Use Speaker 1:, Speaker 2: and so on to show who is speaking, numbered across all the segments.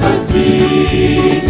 Speaker 1: Спаситель,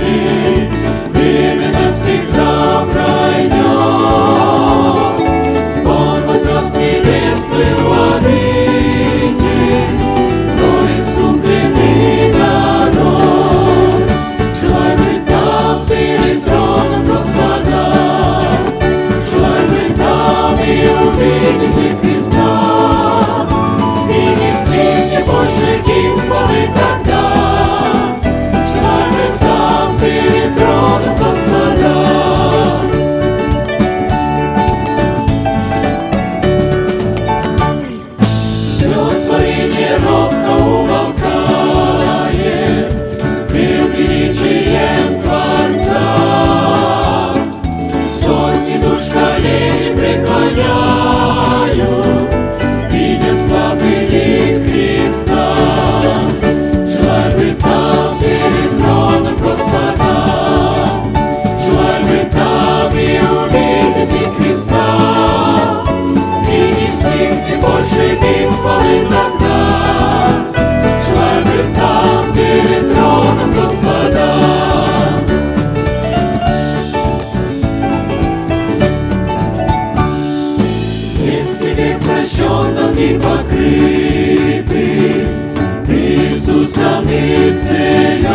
Speaker 1: исцелен.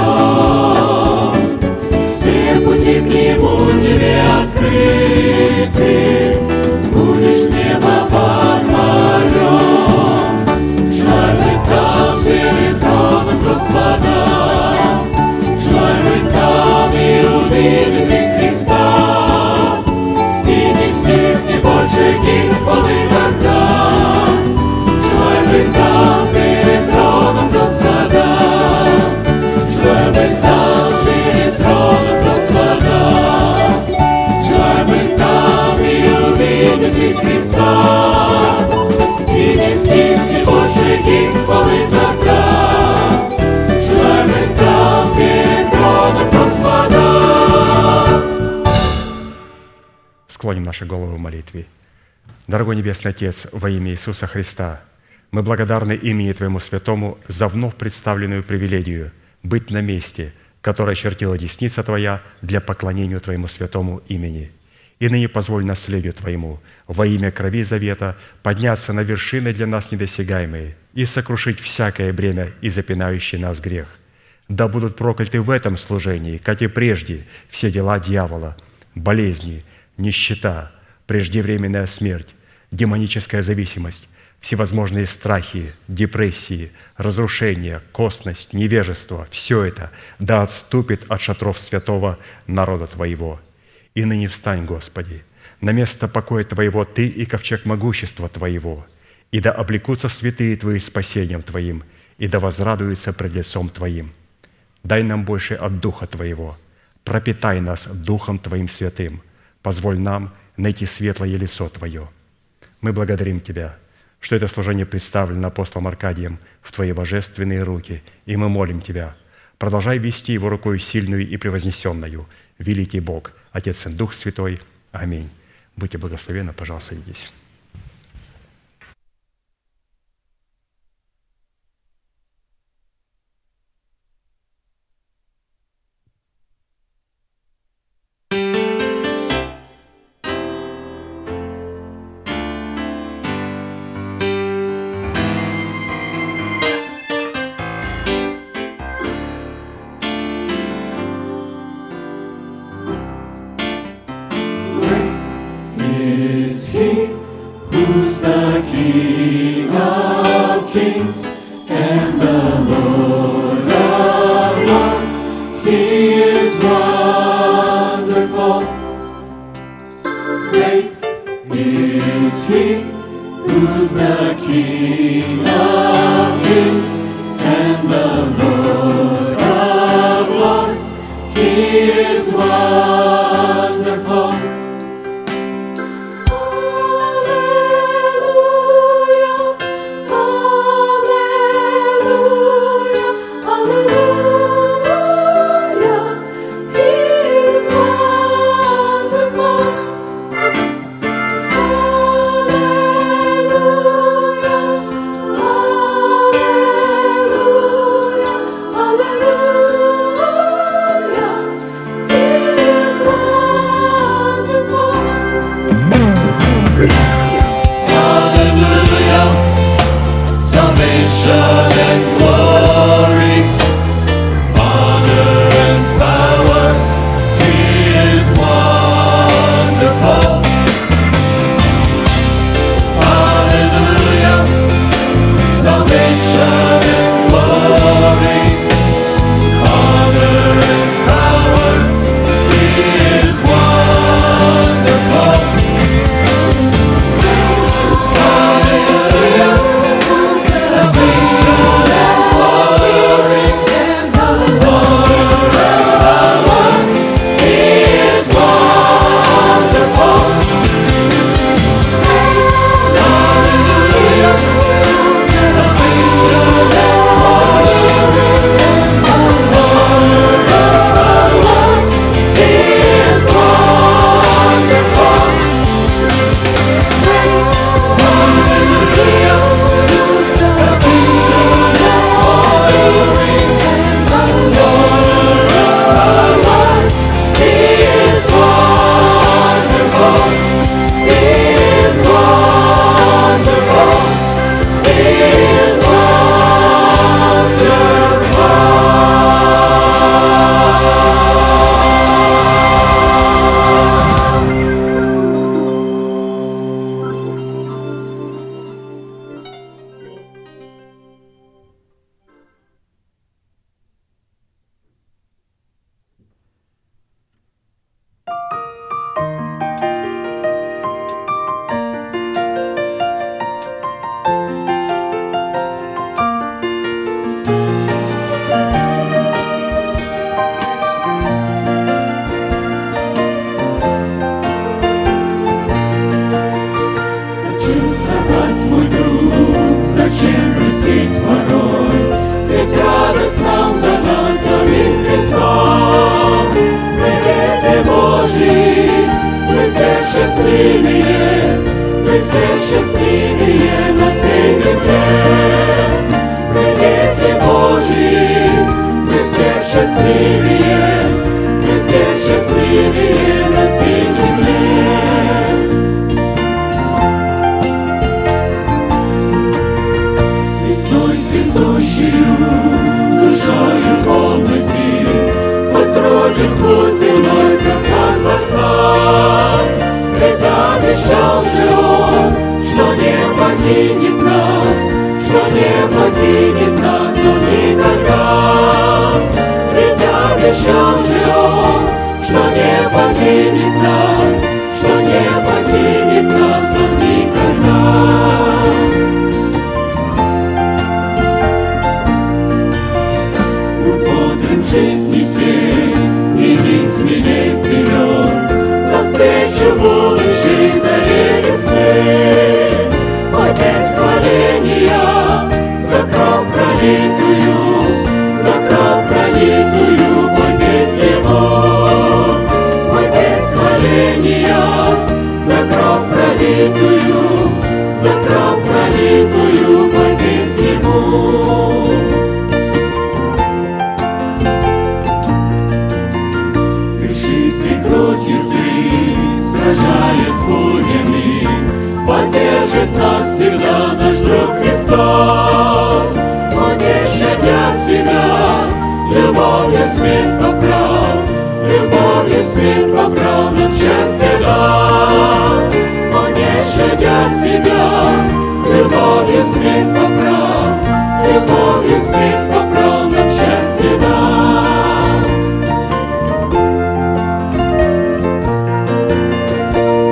Speaker 1: Все пути к Нему тебе открыты, Будешь небо подвален. Желай быть там перед троном Желай быть там и лик Христа. И не перед троном Господа.
Speaker 2: Склоним наши головы в молитве. Дорогой Небесный Отец, во имя Иисуса Христа, мы благодарны имени Твоему Святому за вновь представленную привилегию быть на месте, которое чертила десница Твоя для поклонения Твоему Святому имени. И ныне позволь наследию Твоему во имя крови завета подняться на вершины для нас недосягаемые и сокрушить всякое бремя и запинающий нас грех. Да будут прокляты в этом служении, как и прежде, все дела дьявола, болезни, нищета, преждевременная смерть, демоническая зависимость, всевозможные страхи, депрессии, разрушения, косность, невежество – все это да отступит от шатров святого народа Твоего. И ныне встань, Господи, на место покоя Твоего Ты и ковчег могущества Твоего, и да облекутся святые Твои спасением Твоим, и да возрадуются пред лицом Твоим. Дай нам больше от Духа Твоего, пропитай нас Духом Твоим святым, позволь нам найти светлое лицо Твое. Мы благодарим Тебя, что это служение представлено апостолом Аркадием в Твои божественные руки, и мы молим Тебя, продолжай вести его рукой сильную и превознесенную, великий Бог, Отец и Дух Святой. Аминь. Будьте благословенны, пожалуйста, садитесь.
Speaker 1: Счастливее, мы все счастливее на всей земле. Мы дети Божьи, мы все счастливее, мы все счастливее не пролитую, За кровь пролитую, без его. Дыши всей грудью ты, сражаясь с бурями, Поддержит нас всегда наш друг Христос. Он не щадя себя, любовью смерть поправ, Любовью смерть поправ нам счастье дал щадя себя, любовью свет попрал, любовью свет попрал нам счастье дал.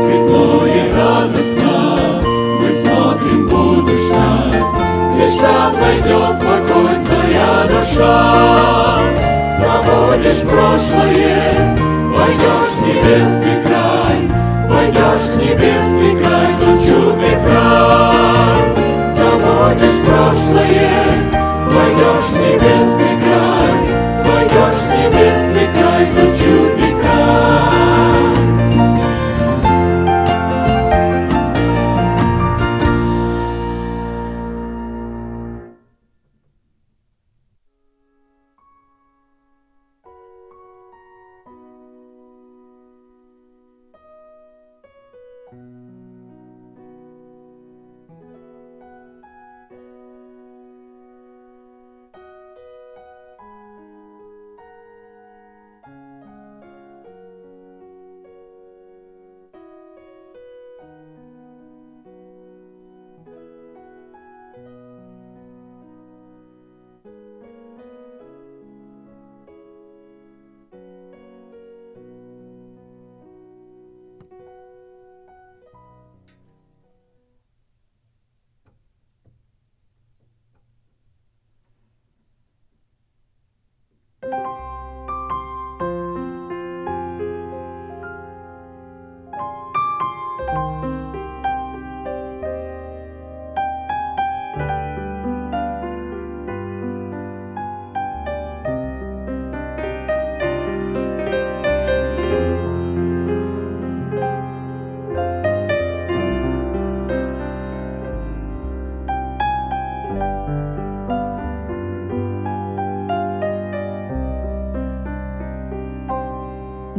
Speaker 1: Светло и радостно мы смотрим будущность, лишь там найдет покой твоя душа.
Speaker 3: Забудешь прошлое, войдешь в небесный край, войдешь в небесный край хочу забудешь прошлое, войдешь в небесный край, войдешь в небесный край,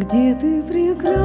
Speaker 1: где ты прекрасна.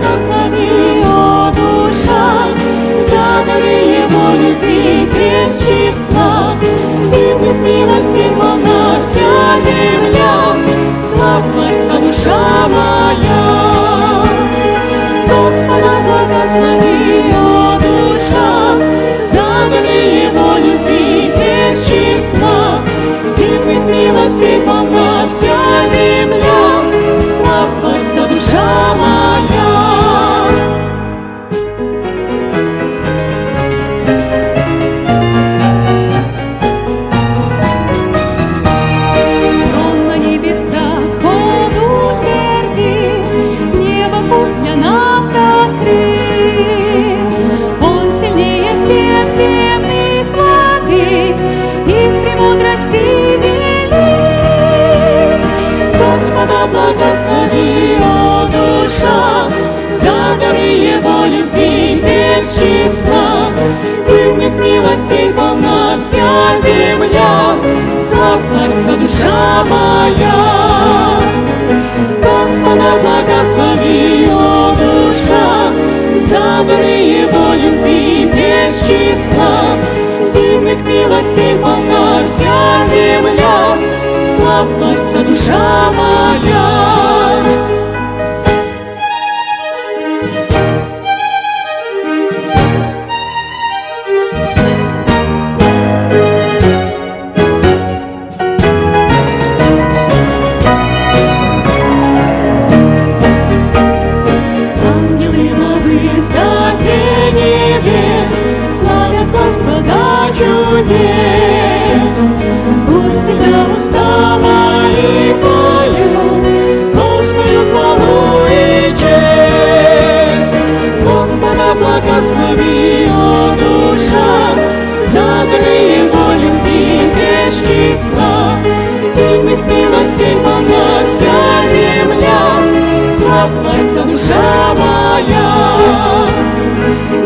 Speaker 1: Cause. Петр и его любви бесчисла, Дивных милостей полна вся земля, Завтрак за душа моя. Господа благослови, о душа, За дары его любви бесчисла, Дивных милостей полна вся земля, Слав Творца душа моя. Завтра душа моя.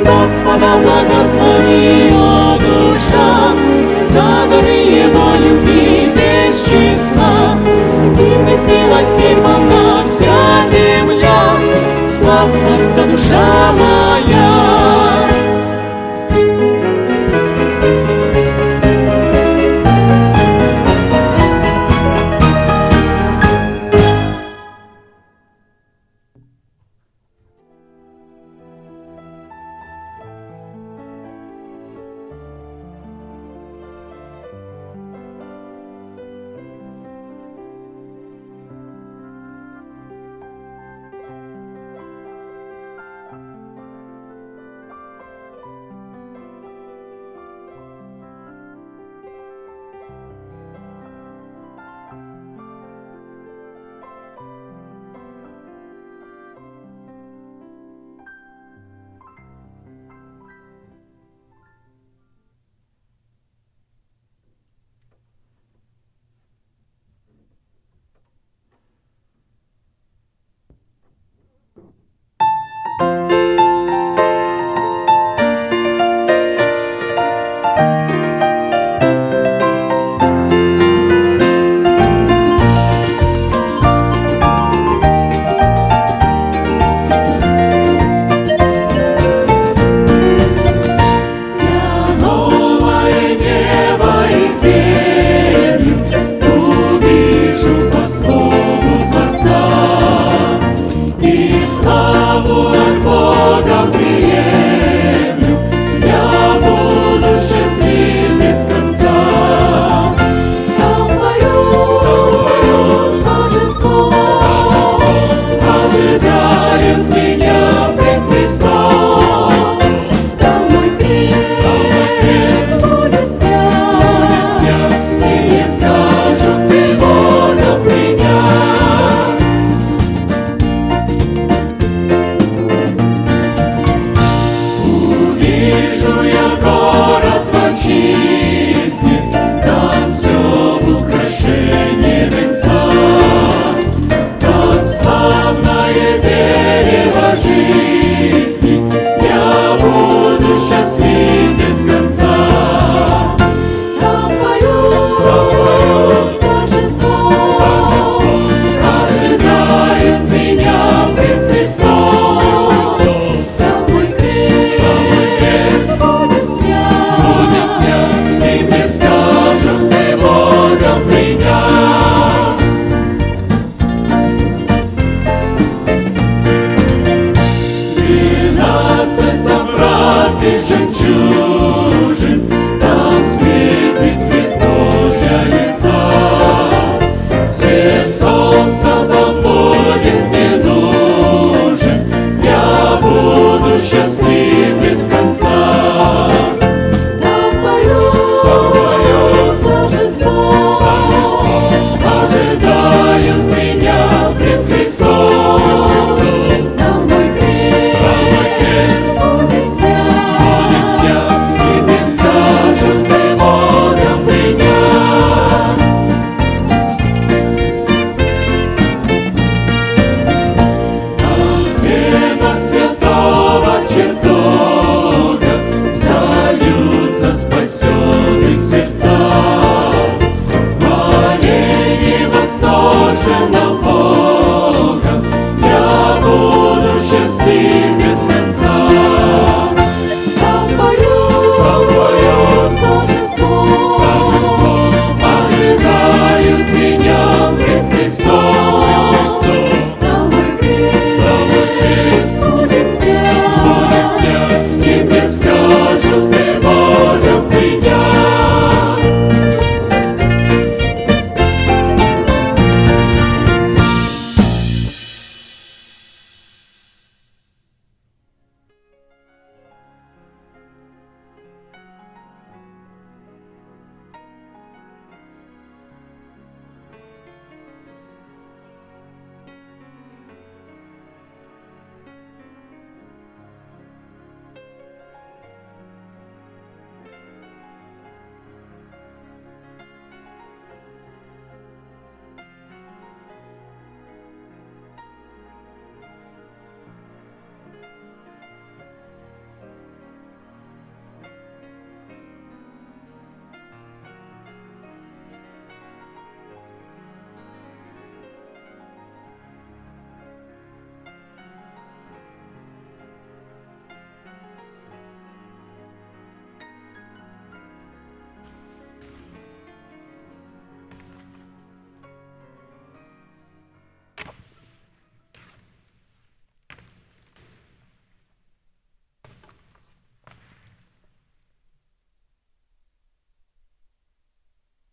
Speaker 1: Господа благослови, о душа, за дары его любви бесчисла. Дивных милостей полна вся земля, слав Творца душа моя.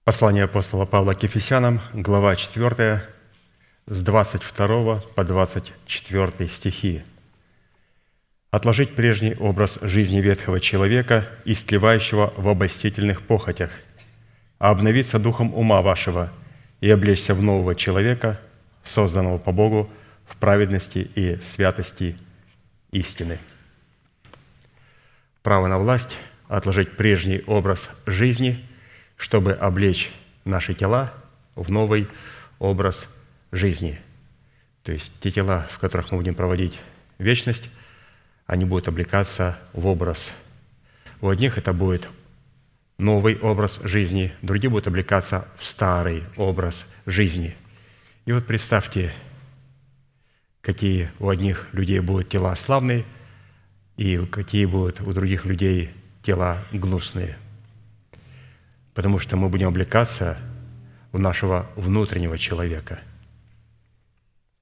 Speaker 2: Послание апостола Павла к Ефесянам, глава 4, с 22 по 24 стихи. «Отложить прежний образ жизни ветхого человека, истлевающего в обольстительных похотях, а обновиться духом ума вашего и облечься в нового человека, созданного по Богу в праведности и святости истины». Право на власть – отложить прежний образ жизни – чтобы облечь наши тела в новый образ жизни. То есть те тела, в которых мы будем проводить вечность, они будут облекаться в образ. У одних это будет новый образ жизни, другие будут облекаться в старый образ жизни. И вот представьте, какие у одних людей будут тела славные, и какие будут у других людей тела гнусные – потому что мы будем облекаться в нашего внутреннего человека,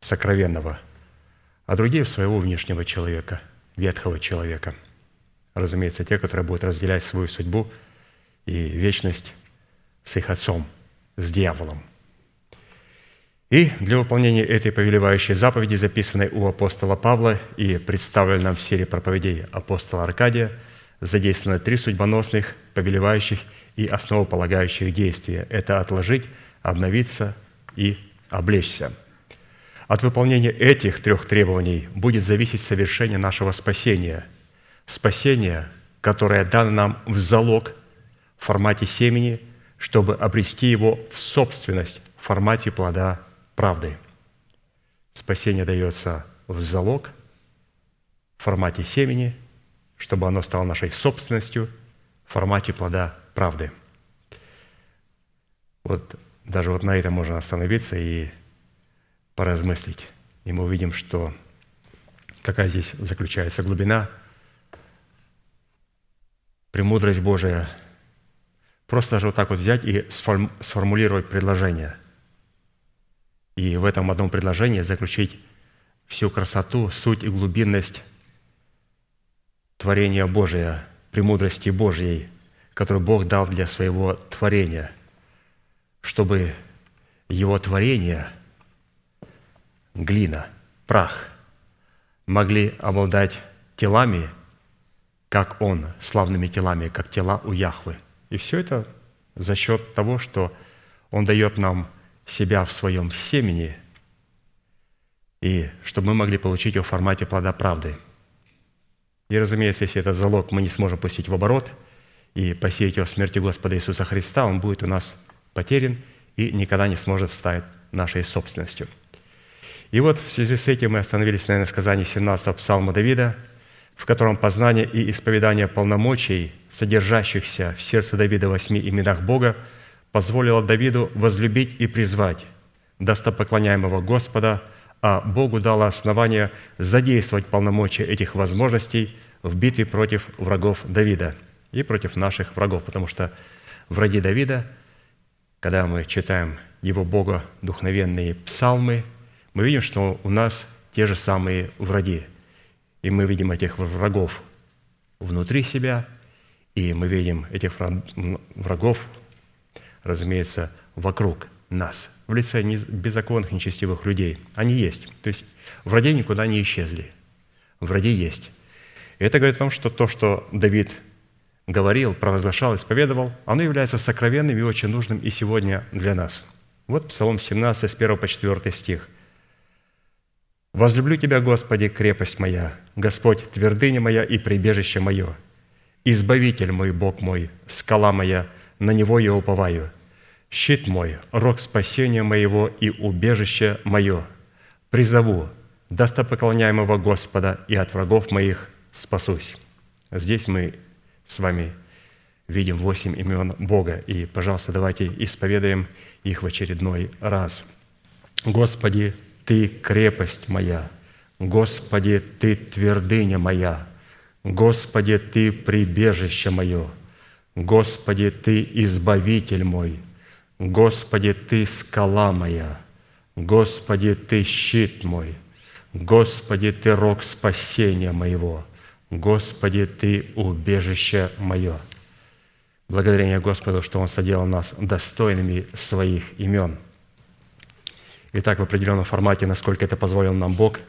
Speaker 2: сокровенного, а другие в своего внешнего человека, ветхого человека. Разумеется, те, которые будут разделять свою судьбу и вечность с их отцом, с дьяволом. И для выполнения этой повелевающей заповеди, записанной у апостола Павла и представленной нам в серии проповедей апостола Аркадия, задействованы три судьбоносных, повелевающих и основополагающих действия – это отложить, обновиться и облечься. От выполнения этих трех требований будет зависеть совершение нашего спасения. Спасение, которое дано нам в залог в формате семени, чтобы обрести его в собственность в формате плода правды. Спасение дается в залог в формате семени, чтобы оно стало нашей собственностью в формате плода правды. Вот даже вот на этом можно остановиться и поразмыслить. И мы увидим, что какая здесь заключается глубина, премудрость Божия. Просто даже вот так вот взять и сформулировать предложение. И в этом одном предложении заключить всю красоту, суть и глубинность творения Божия, премудрости Божьей – который Бог дал для своего творения, чтобы его творение, глина, прах, могли обладать телами, как Он, славными телами, как тела у Яхвы. И все это за счет того, что Он дает нам себя в своем семени, и чтобы мы могли получить его в формате плода правды. И, разумеется, если этот залог мы не сможем пустить в оборот – и посеять его смерти Господа Иисуса Христа, он будет у нас потерян и никогда не сможет стать нашей собственностью. И вот в связи с этим мы остановились на сказании 17 псалма Давида, в котором познание и исповедание полномочий, содержащихся в сердце Давида восьми именах Бога, позволило Давиду возлюбить и призвать достопоклоняемого Господа, а Богу дало основание задействовать полномочия этих возможностей в битве против врагов Давида – и против наших врагов, потому что враги Давида, когда мы читаем его Бога духовенные псалмы, мы видим, что у нас те же самые враги. И мы видим этих врагов внутри себя, и мы видим этих врагов, разумеется, вокруг нас, в лице беззаконных, нечестивых людей. Они есть. То есть враги никуда не исчезли. Враги есть. И это говорит о том, что то, что Давид говорил, провозглашал, исповедовал, оно является сокровенным и очень нужным и сегодня для нас. Вот Псалом 17, с 1 по 4 стих. «Возлюблю Тебя, Господи, крепость моя, Господь, твердыня моя и прибежище мое, Избавитель мой, Бог мой, скала моя, на Него я уповаю, щит мой, рог спасения моего и убежище мое. Призову достопоклоняемого Господа, и от врагов моих спасусь». Здесь мы с вами видим восемь имен Бога. И, пожалуйста, давайте исповедаем их в очередной раз. Господи, Ты крепость моя, Господи, Ты твердыня моя, Господи, Ты прибежище мое, Господи, Ты избавитель мой, Господи, Ты скала моя, Господи, Ты щит мой, Господи, Ты рог спасения моего – Господи, Ты убежище мое. Благодарение Господу, что Он соделал нас достойными своих имен. Итак, в определенном формате, насколько это позволил нам Бог,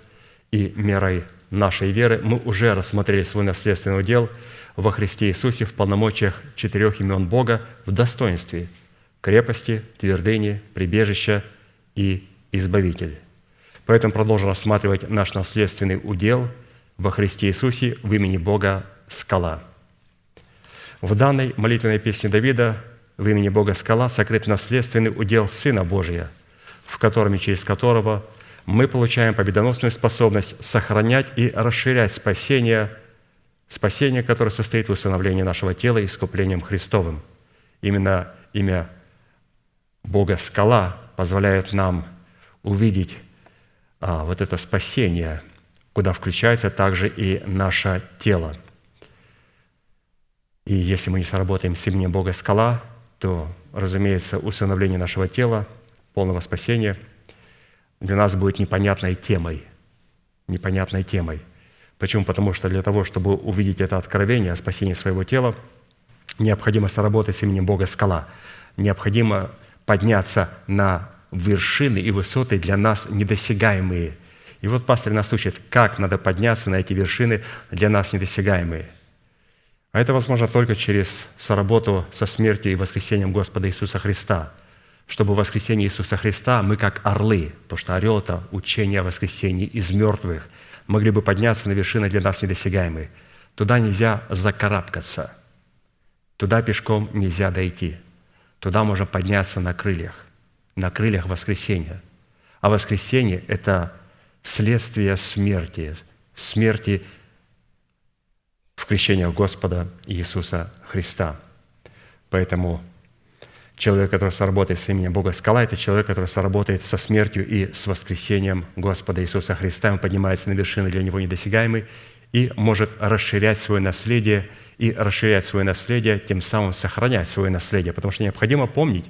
Speaker 2: и мерой нашей веры, мы уже рассмотрели свой наследственный удел во Христе Иисусе в полномочиях четырех имен Бога в достоинстве – крепости, твердыни, прибежища и избавитель. Поэтому продолжим рассматривать наш наследственный удел во Христе Иисусе в имени Бога «Скала». В данной молитвенной песне Давида в имени Бога «Скала» сокрыт наследственный удел Сына Божия, в котором и через которого мы получаем победоносную способность сохранять и расширять спасение, спасение, которое состоит в усыновлении нашего тела искуплением Христовым. Именно имя Бога «Скала» позволяет нам увидеть а, вот это спасение, куда включается также и наше тело. И если мы не сработаем с именем Бога скала, то, разумеется, усыновление нашего тела, полного спасения для нас будет непонятной темой. Непонятной темой. Почему? Потому что для того, чтобы увидеть это откровение о спасении своего тела, необходимо сработать с именем Бога скала. Необходимо подняться на вершины и высоты для нас недосягаемые. И вот пастор нас учит, как надо подняться на эти вершины для нас недосягаемые. А это возможно только через соработу со смертью и воскресением Господа Иисуса Христа. Чтобы в воскресении Иисуса Христа мы как орлы, потому что орел – это учение о воскресении из мертвых, могли бы подняться на вершины для нас недосягаемые. Туда нельзя закарабкаться, туда пешком нельзя дойти, туда можно подняться на крыльях на крыльях воскресения. А воскресение – это следствие смерти, смерти в крещении Господа Иисуса Христа. Поэтому человек, который сработает с именем Бога скала, это человек, который сработает со смертью и с воскресением Господа Иисуса Христа. Он поднимается на вершины для него недосягаемый и может расширять свое наследие и расширять свое наследие, тем самым сохранять свое наследие. Потому что необходимо помнить,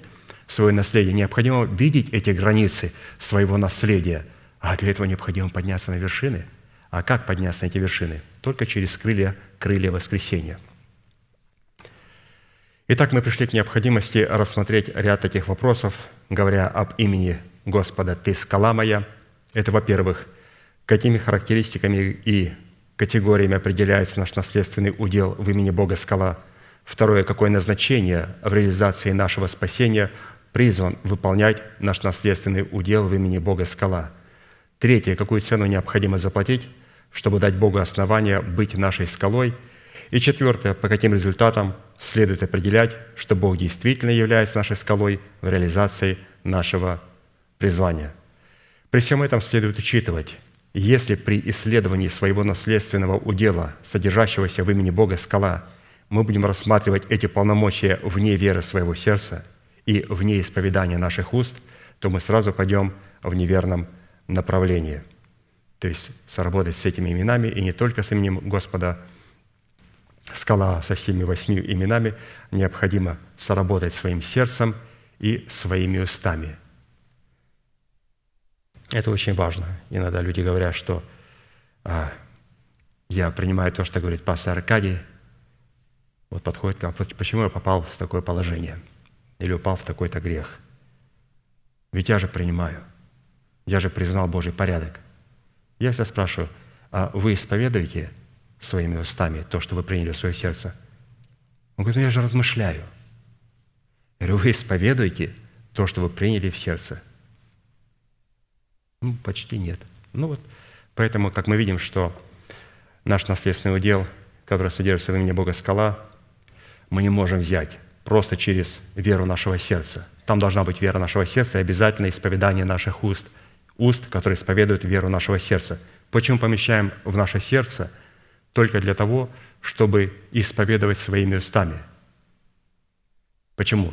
Speaker 2: свое наследие. Необходимо видеть эти границы своего наследия. А для этого необходимо подняться на вершины. А как подняться на эти вершины? Только через крылья, крылья воскресения. Итак, мы пришли к необходимости рассмотреть ряд таких вопросов, говоря об имени Господа «Ты скала моя». Это, во-первых, какими характеристиками и категориями определяется наш наследственный удел в имени Бога скала. Второе, какое назначение в реализации нашего спасения призван выполнять наш наследственный удел в имени Бога скала. Третье, какую цену необходимо заплатить, чтобы дать Богу основания быть нашей скалой. И четвертое, по каким результатам следует определять, что Бог действительно является нашей скалой в реализации нашего призвания. При всем этом следует учитывать, если при исследовании своего наследственного удела, содержащегося в имени Бога скала, мы будем рассматривать эти полномочия вне веры своего сердца – и вне исповедания наших уст, то мы сразу пойдем в неверном направлении. То есть сработать с этими именами, и не только с именем Господа, скала со всеми восьми именами, необходимо сработать своим сердцем и своими устами. Это очень важно. Иногда люди говорят, что а, я принимаю то, что говорит пастор Аркадий. Вот подходит, почему я попал в такое положение – или упал в такой-то грех. Ведь я же принимаю. Я же признал Божий порядок. Я всегда спрашиваю, а вы исповедуете своими устами то, что вы приняли в свое сердце? Он говорит, ну я же размышляю. Я говорю, вы исповедуете то, что вы приняли в сердце? Ну, почти нет. Ну вот, поэтому, как мы видим, что наш наследственный удел, который содержится в имени Бога скала, мы не можем взять просто через веру нашего сердца. Там должна быть вера нашего сердца и обязательно исповедание наших уст, уст, которые исповедуют веру нашего сердца. Почему помещаем в наше сердце? Только для того, чтобы исповедовать своими устами. Почему?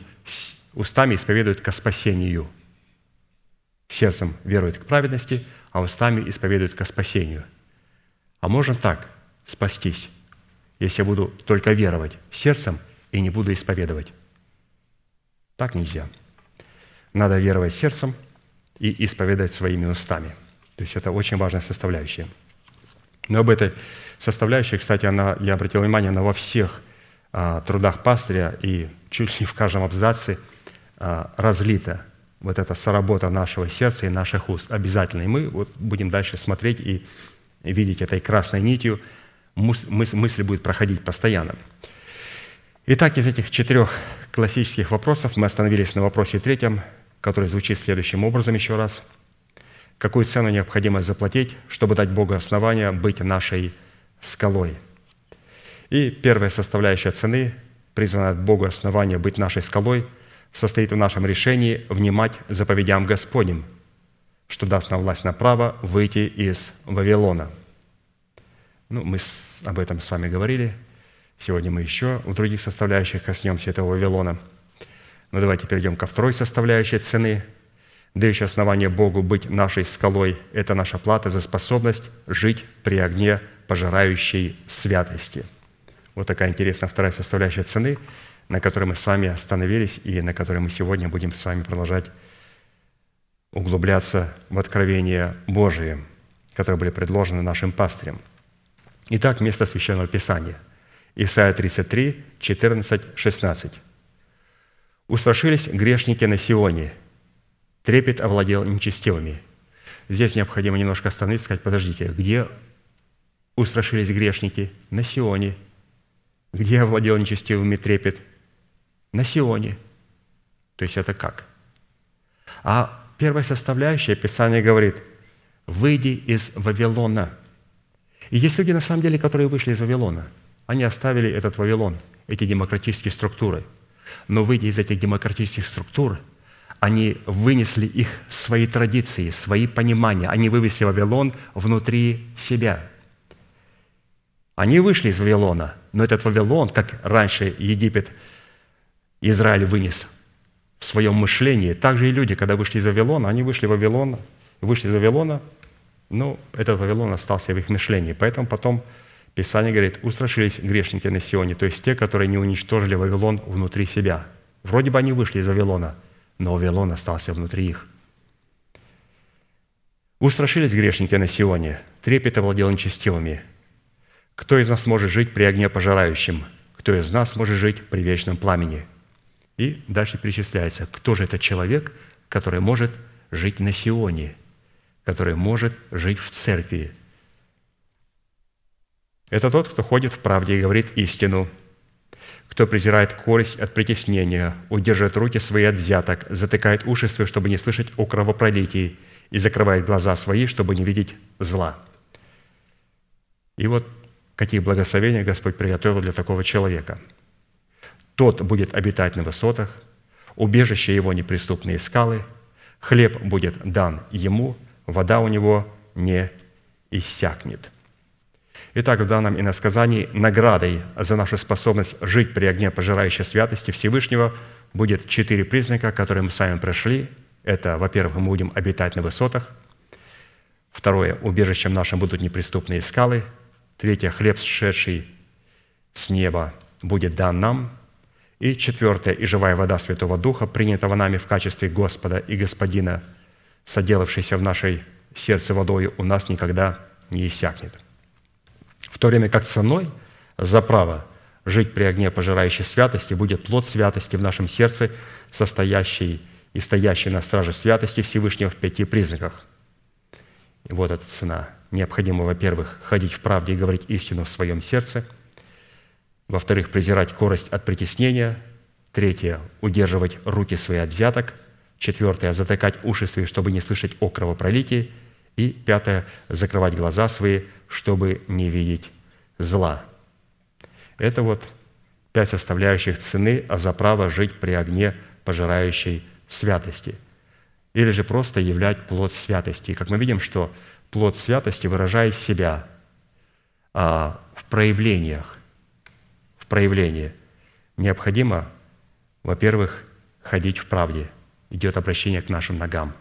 Speaker 2: Устами исповедуют ко спасению. Сердцем веруют к праведности, а устами исповедуют ко спасению. А можно так спастись, если я буду только веровать сердцем – и не буду исповедовать. Так нельзя. Надо веровать сердцем и исповедовать своими устами. То есть это очень важная составляющая. Но об этой составляющей, кстати, она, я обратил внимание, она во всех а, трудах пастыря и чуть ли не в каждом абзаце а, разлита вот эта соработа нашего сердца и наших уст. Обязательно. И мы вот будем дальше смотреть и видеть этой красной нитью, мысль будет проходить постоянно. Итак, из этих четырех классических вопросов мы остановились на вопросе третьем, который звучит следующим образом еще раз. Какую цену необходимо заплатить, чтобы дать Богу основания быть нашей скалой? И первая составляющая цены, призванная от Бога основания быть нашей скалой, состоит в нашем решении внимать заповедям Господним, что даст нам власть на право выйти из Вавилона. Ну, мы об этом с вами говорили – Сегодня мы еще в других составляющих коснемся этого Вавилона. Но давайте перейдем ко второй составляющей цены. Дающее основание Богу быть нашей скалой – это наша плата за способность жить при огне пожирающей святости. Вот такая интересная вторая составляющая цены, на которой мы с вами остановились и на которой мы сегодня будем с вами продолжать углубляться в откровения Божие, которые были предложены нашим пастырем. Итак, место Священного Писания – Исайя 33, 14, 16. «Устрашились грешники на Сионе, трепет овладел нечестивыми». Здесь необходимо немножко остановиться и сказать, подождите, где устрашились грешники? На Сионе. Где овладел нечестивыми трепет? На Сионе. То есть это как? А первая составляющая Писание говорит, «Выйди из Вавилона». И есть люди, на самом деле, которые вышли из Вавилона – они оставили этот Вавилон, эти демократические структуры. Но выйдя из этих демократических структур, они вынесли их свои традиции, свои понимания. Они вывесли Вавилон внутри себя. Они вышли из Вавилона, но этот Вавилон, как раньше Египет, Израиль вынес в своем мышлении, также и люди, когда вышли из Вавилона, они вышли из Вавилона, вышли из Вавилона, но этот Вавилон остался в их мышлении. Поэтому потом Писание говорит, устрашились грешники на Сионе, то есть те, которые не уничтожили Вавилон внутри себя. Вроде бы они вышли из Вавилона, но Вавилон остался внутри их. Устрашились грешники на Сионе, трепет овладел нечестивыми. Кто из нас может жить при огне пожирающем? Кто из нас может жить при вечном пламени? И дальше перечисляется, кто же этот человек, который может жить на Сионе, который может жить в церкви, это тот, кто ходит в правде и говорит истину, кто презирает корость от притеснения, удерживает руки свои от взяток, затыкает уши свои, чтобы не слышать о кровопролитии, и закрывает глаза свои, чтобы не видеть зла. И вот какие благословения Господь приготовил для такого человека. Тот будет обитать на высотах, убежище его неприступные скалы, хлеб будет дан ему, вода у него не иссякнет». Итак, в данном иносказании наградой за нашу способность жить при огне пожирающей святости Всевышнего будет четыре признака, которые мы с вами прошли. Это, во-первых, мы будем обитать на высотах. Второе, убежищем нашим будут неприступные скалы. Третье, хлеб, сшедший с неба, будет дан нам. И четвертое, и живая вода Святого Духа, принятого нами в качестве Господа и Господина, соделавшейся в нашей сердце водой, у нас никогда не иссякнет в то время как ценой за право жить при огне пожирающей святости будет плод святости в нашем сердце, состоящий и стоящий на страже святости Всевышнего в пяти признаках. И вот эта цена. Необходимо, во-первых, ходить в правде и говорить истину в своем сердце. Во-вторых, презирать корость от притеснения. Третье – удерживать руки свои от взяток. Четвертое – затыкать уши свои, чтобы не слышать о кровопролитии. И пятое – закрывать глаза свои, чтобы не видеть зла. Это вот пять составляющих цены, а за право жить при огне пожирающей святости. Или же просто являть плод святости. И как мы видим, что плод святости выражает себя а, в проявлениях. В проявлении. Необходимо, во-первых, ходить в правде. Идет обращение к нашим ногам.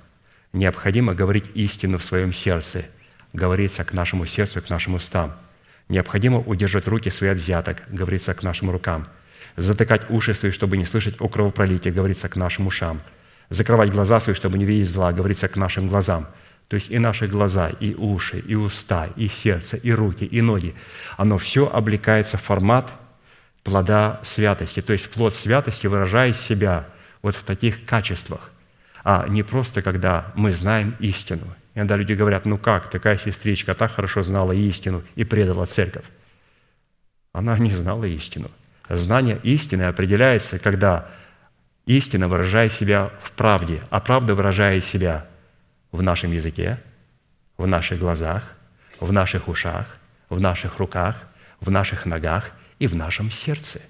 Speaker 2: Необходимо говорить истину в своем сердце – говорится к нашему сердцу и к нашим устам. Необходимо удержать руки свои от взяток, говорится к нашим рукам. Затыкать уши свои, чтобы не слышать о кровопролитии, говорится к нашим ушам. Закрывать глаза свои, чтобы не видеть зла, говорится к нашим глазам. То есть и наши глаза, и уши, и уста, и сердце, и руки, и ноги. Оно все облекается в формат плода святости. То есть плод святости выражает себя вот в таких качествах, а не просто, когда мы знаем истину. Иногда люди говорят, ну как, такая сестричка так хорошо знала истину и предала церковь. Она не знала истину. Знание истины определяется, когда истина выражает себя в правде, а правда выражает себя в нашем языке, в наших глазах, в наших ушах, в наших руках, в наших ногах и в нашем сердце.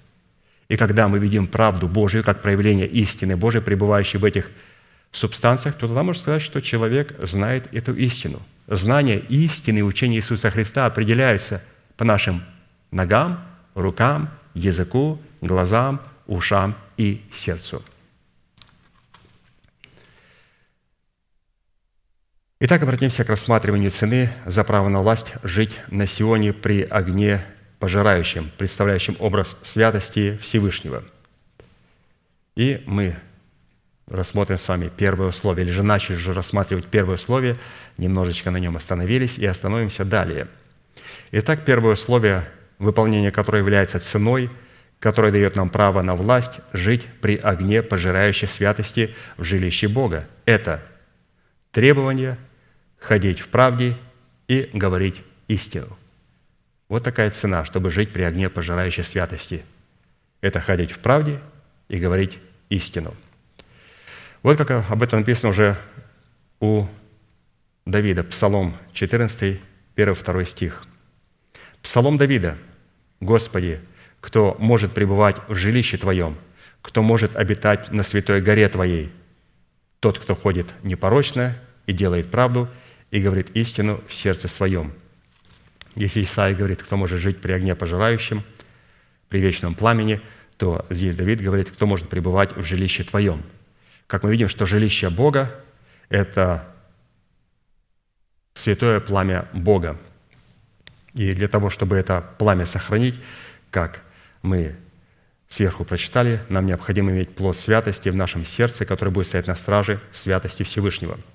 Speaker 2: И когда мы видим правду Божию как проявление истины Божией, пребывающей в этих субстанциях, то тогда можно сказать, что человек знает эту истину. Знание истины и учения Иисуса Христа определяются по нашим ногам, рукам, языку, глазам, ушам и сердцу. Итак, обратимся к рассматриванию цены за право на власть жить на Сионе при огне пожирающем, представляющем образ святости Всевышнего. И мы рассмотрим с вами первое условие, или же начали уже рассматривать первое условие, немножечко на нем остановились и остановимся далее. Итак, первое условие, выполнение которое является ценой, которая дает нам право на власть жить при огне пожирающей святости в жилище Бога. Это требование – ходить в правде и говорить истину. Вот такая цена, чтобы жить при огне пожирающей святости. Это ходить в правде и говорить истину. Вот как об этом написано уже у Давида, Псалом 14, 1-2 стих. Псалом Давида. «Господи, кто может пребывать в жилище Твоем, кто может обитать на святой горе Твоей, тот, кто ходит непорочно и делает правду, и говорит истину в сердце своем. Если Исаия говорит, кто может жить при огне пожирающем, при вечном пламени, то здесь Давид говорит, кто может пребывать в жилище твоем. Как мы видим, что жилище Бога – это святое пламя Бога. И для того, чтобы это пламя сохранить, как мы сверху прочитали, нам необходимо иметь плод святости в нашем сердце, который будет стоять на страже святости Всевышнего –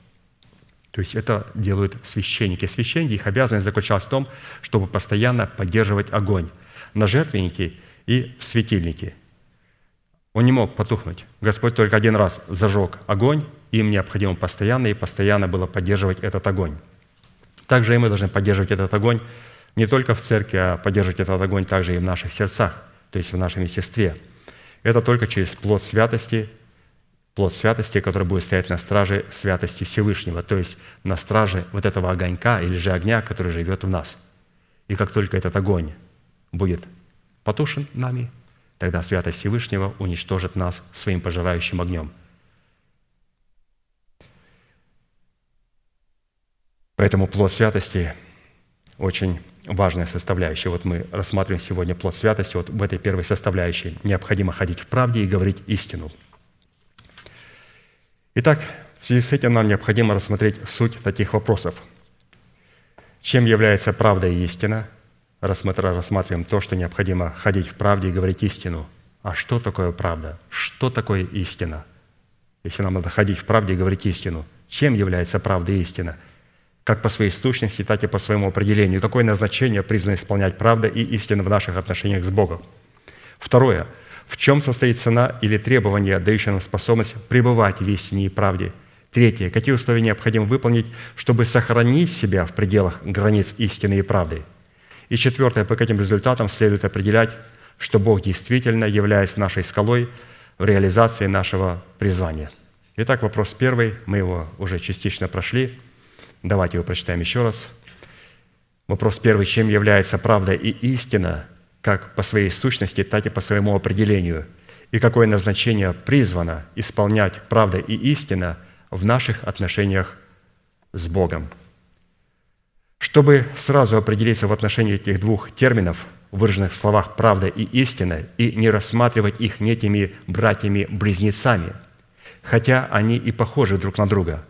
Speaker 2: то есть это делают священники. Священники, их обязанность заключалась в том, чтобы постоянно поддерживать огонь на жертвеннике и в светильнике. Он не мог потухнуть. Господь только один раз зажег огонь, им необходимо постоянно и постоянно было поддерживать этот огонь. Также и мы должны поддерживать этот огонь не только в церкви, а поддерживать этот огонь также и в наших сердцах, то есть в нашем естестве. Это только через плод святости плод святости, который будет стоять на страже святости Всевышнего, то есть на страже вот этого огонька или же огня, который живет в нас. И как только этот огонь будет потушен нами, тогда святость Всевышнего уничтожит нас своим пожирающим огнем. Поэтому плод святости очень важная составляющая. Вот мы рассматриваем сегодня плод святости. Вот в этой первой составляющей необходимо ходить в правде и говорить истину – Итак, в связи с этим нам необходимо рассмотреть суть таких вопросов. Чем является правда и истина? Рассматриваем то, что необходимо ходить в правде и говорить истину. А что такое правда? Что такое истина? Если нам надо ходить в правде и говорить истину, чем является правда и истина? Как по своей сущности, так и по своему определению. Какое назначение призвано исполнять правда и истина в наших отношениях с Богом? Второе – в чем состоит цена или требование, дающее нам способность пребывать в истине и правде? Третье. Какие условия необходимо выполнить, чтобы сохранить себя в пределах границ истины и правды? И четвертое. По каким результатам следует определять, что Бог действительно является нашей скалой в реализации нашего призвания? Итак, вопрос первый. Мы его уже частично прошли. Давайте его прочитаем еще раз. Вопрос первый. Чем является правда и истина – как по своей сущности, так и по своему определению, и какое назначение призвано исполнять правда и истина в наших отношениях с Богом. Чтобы сразу определиться в отношении этих двух терминов, выраженных в словах «правда» и «истина», и не рассматривать их некими братьями-близнецами, хотя они и похожи друг на друга,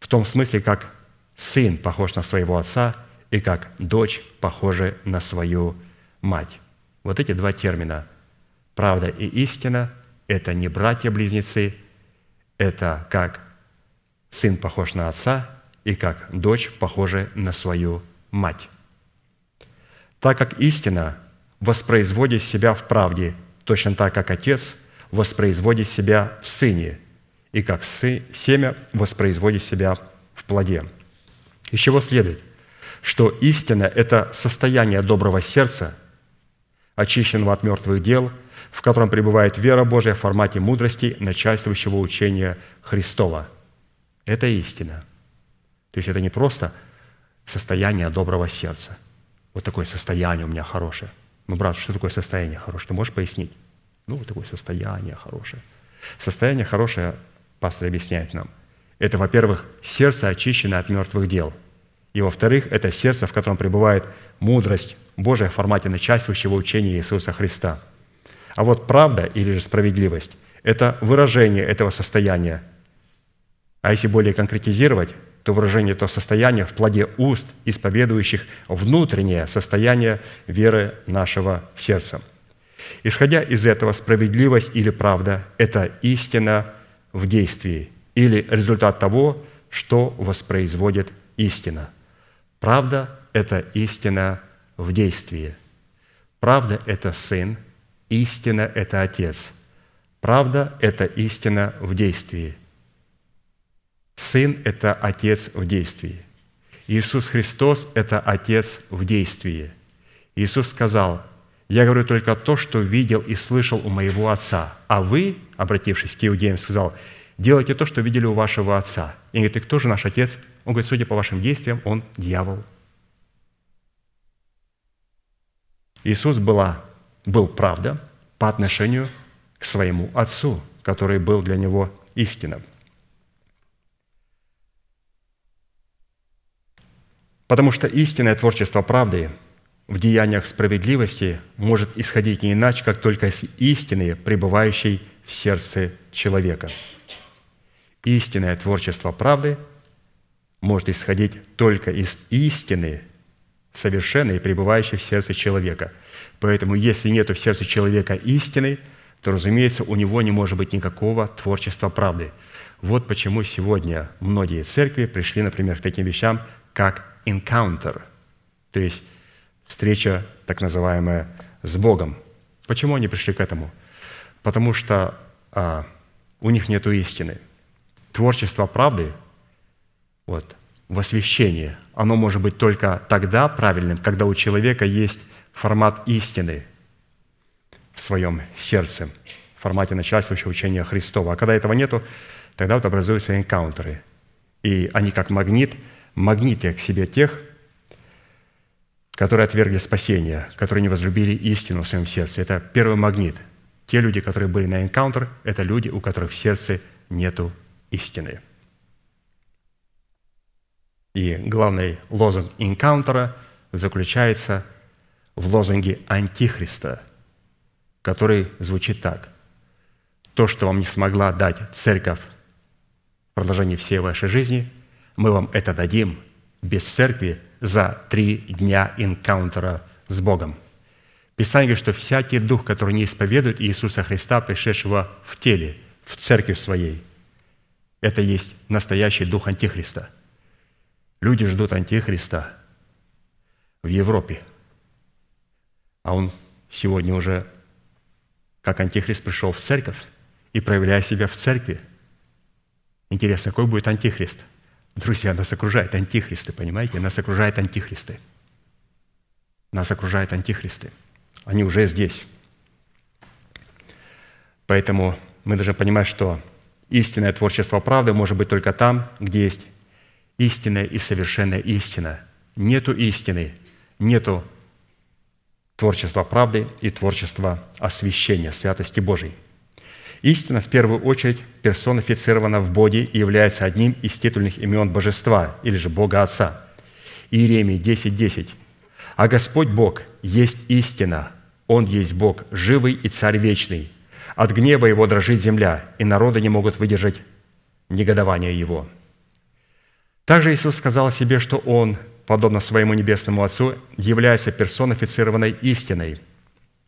Speaker 2: в том смысле, как сын похож на своего отца и как дочь похожа на свою мать. Вот эти два термина – правда и истина – это не братья-близнецы, это как сын похож на отца и как дочь похожа на свою мать. Так как истина воспроизводит себя в правде, точно так, как Отец воспроизводит себя в Сыне, и как семя воспроизводит себя в плоде. Из чего следует, что истина – это состояние доброго сердца, очищенного от мертвых дел, в котором пребывает вера Божия в формате мудрости начальствующего учения Христова. Это истина. То есть это не просто состояние доброго сердца. Вот такое состояние у меня хорошее. Ну, брат, что такое состояние хорошее? Ты можешь пояснить? Ну, вот такое состояние хорошее. Состояние хорошее, пастор объясняет нам, это, во-первых, сердце очищено от мертвых дел. И, во-вторых, это сердце, в котором пребывает мудрость Божия в формате начальствующего учения Иисуса Христа. А вот правда или же справедливость – это выражение этого состояния. А если более конкретизировать, то выражение этого состояния в плоде уст, исповедующих внутреннее состояние веры нашего сердца. Исходя из этого, справедливость или правда – это истина в действии или результат того, что воспроизводит истина. Правда – это истина в действии. Правда – это Сын, истина – это Отец. Правда – это истина в действии. Сын – это Отец в действии. Иисус Христос – это Отец в действии. Иисус сказал, «Я говорю только то, что видел и слышал у моего Отца, а вы, обратившись к иудеям, сказал, делайте то, что видели у вашего Отца». И говорит, и кто же наш Отец? Он говорит, судя по вашим действиям, он дьявол. Иисус была, был правда по отношению к своему Отцу, который был для него истинным. Потому что истинное творчество правды в деяниях справедливости может исходить не иначе, как только из истины, пребывающей в сердце человека. Истинное творчество правды может исходить только из истины, совершенной, пребывающей в сердце человека. Поэтому, если нет в сердце человека истины, то, разумеется, у него не может быть никакого творчества правды. Вот почему сегодня многие церкви пришли, например, к таким вещам, как encounter, то есть встреча так называемая с Богом. Почему они пришли к этому? Потому что а, у них нет истины. Творчество правды, вот, в освящении, оно может быть только тогда правильным, когда у человека есть формат истины в своем сердце, в формате начальствующего учения Христова. А когда этого нету, тогда вот образуются энкаунтеры. И они как магнит – магните к себе тех, которые отвергли спасение, которые не возлюбили истину в своем сердце. Это первый магнит. Те люди, которые были на энкаунтер, это люди, у которых в сердце нету истины. И главный лозунг энкаунтера заключается в лозунге Антихриста, который звучит так. То, что вам не смогла дать церковь в продолжении всей вашей жизни – мы вам это дадим без церкви за три дня инкаунтера с Богом. Писание говорит, что всякий дух, который не исповедует Иисуса Христа, пришедшего в теле, в церкви своей, это есть настоящий дух Антихриста. Люди ждут Антихриста в Европе, а он сегодня уже, как Антихрист, пришел в церковь и проявляя себя в церкви. Интересно, какой будет Антихрист – Друзья, нас окружают антихристы, понимаете? Нас окружают антихристы. Нас окружают антихристы. Они уже здесь. Поэтому мы должны понимать, что истинное творчество правды может быть только там, где есть истинная и совершенная истина. Нету истины, нету творчества правды и творчества освящения, святости Божией. Истина, в первую очередь, персонифицирована в Боге и является одним из титульных имен Божества, или же Бога Отца. Иеремии 10.10. 10. «А Господь Бог есть истина, Он есть Бог, живый и Царь вечный. От гнева Его дрожит земля, и народы не могут выдержать негодование Его». Также Иисус сказал себе, что Он, подобно своему небесному Отцу, является персонифицированной истиной.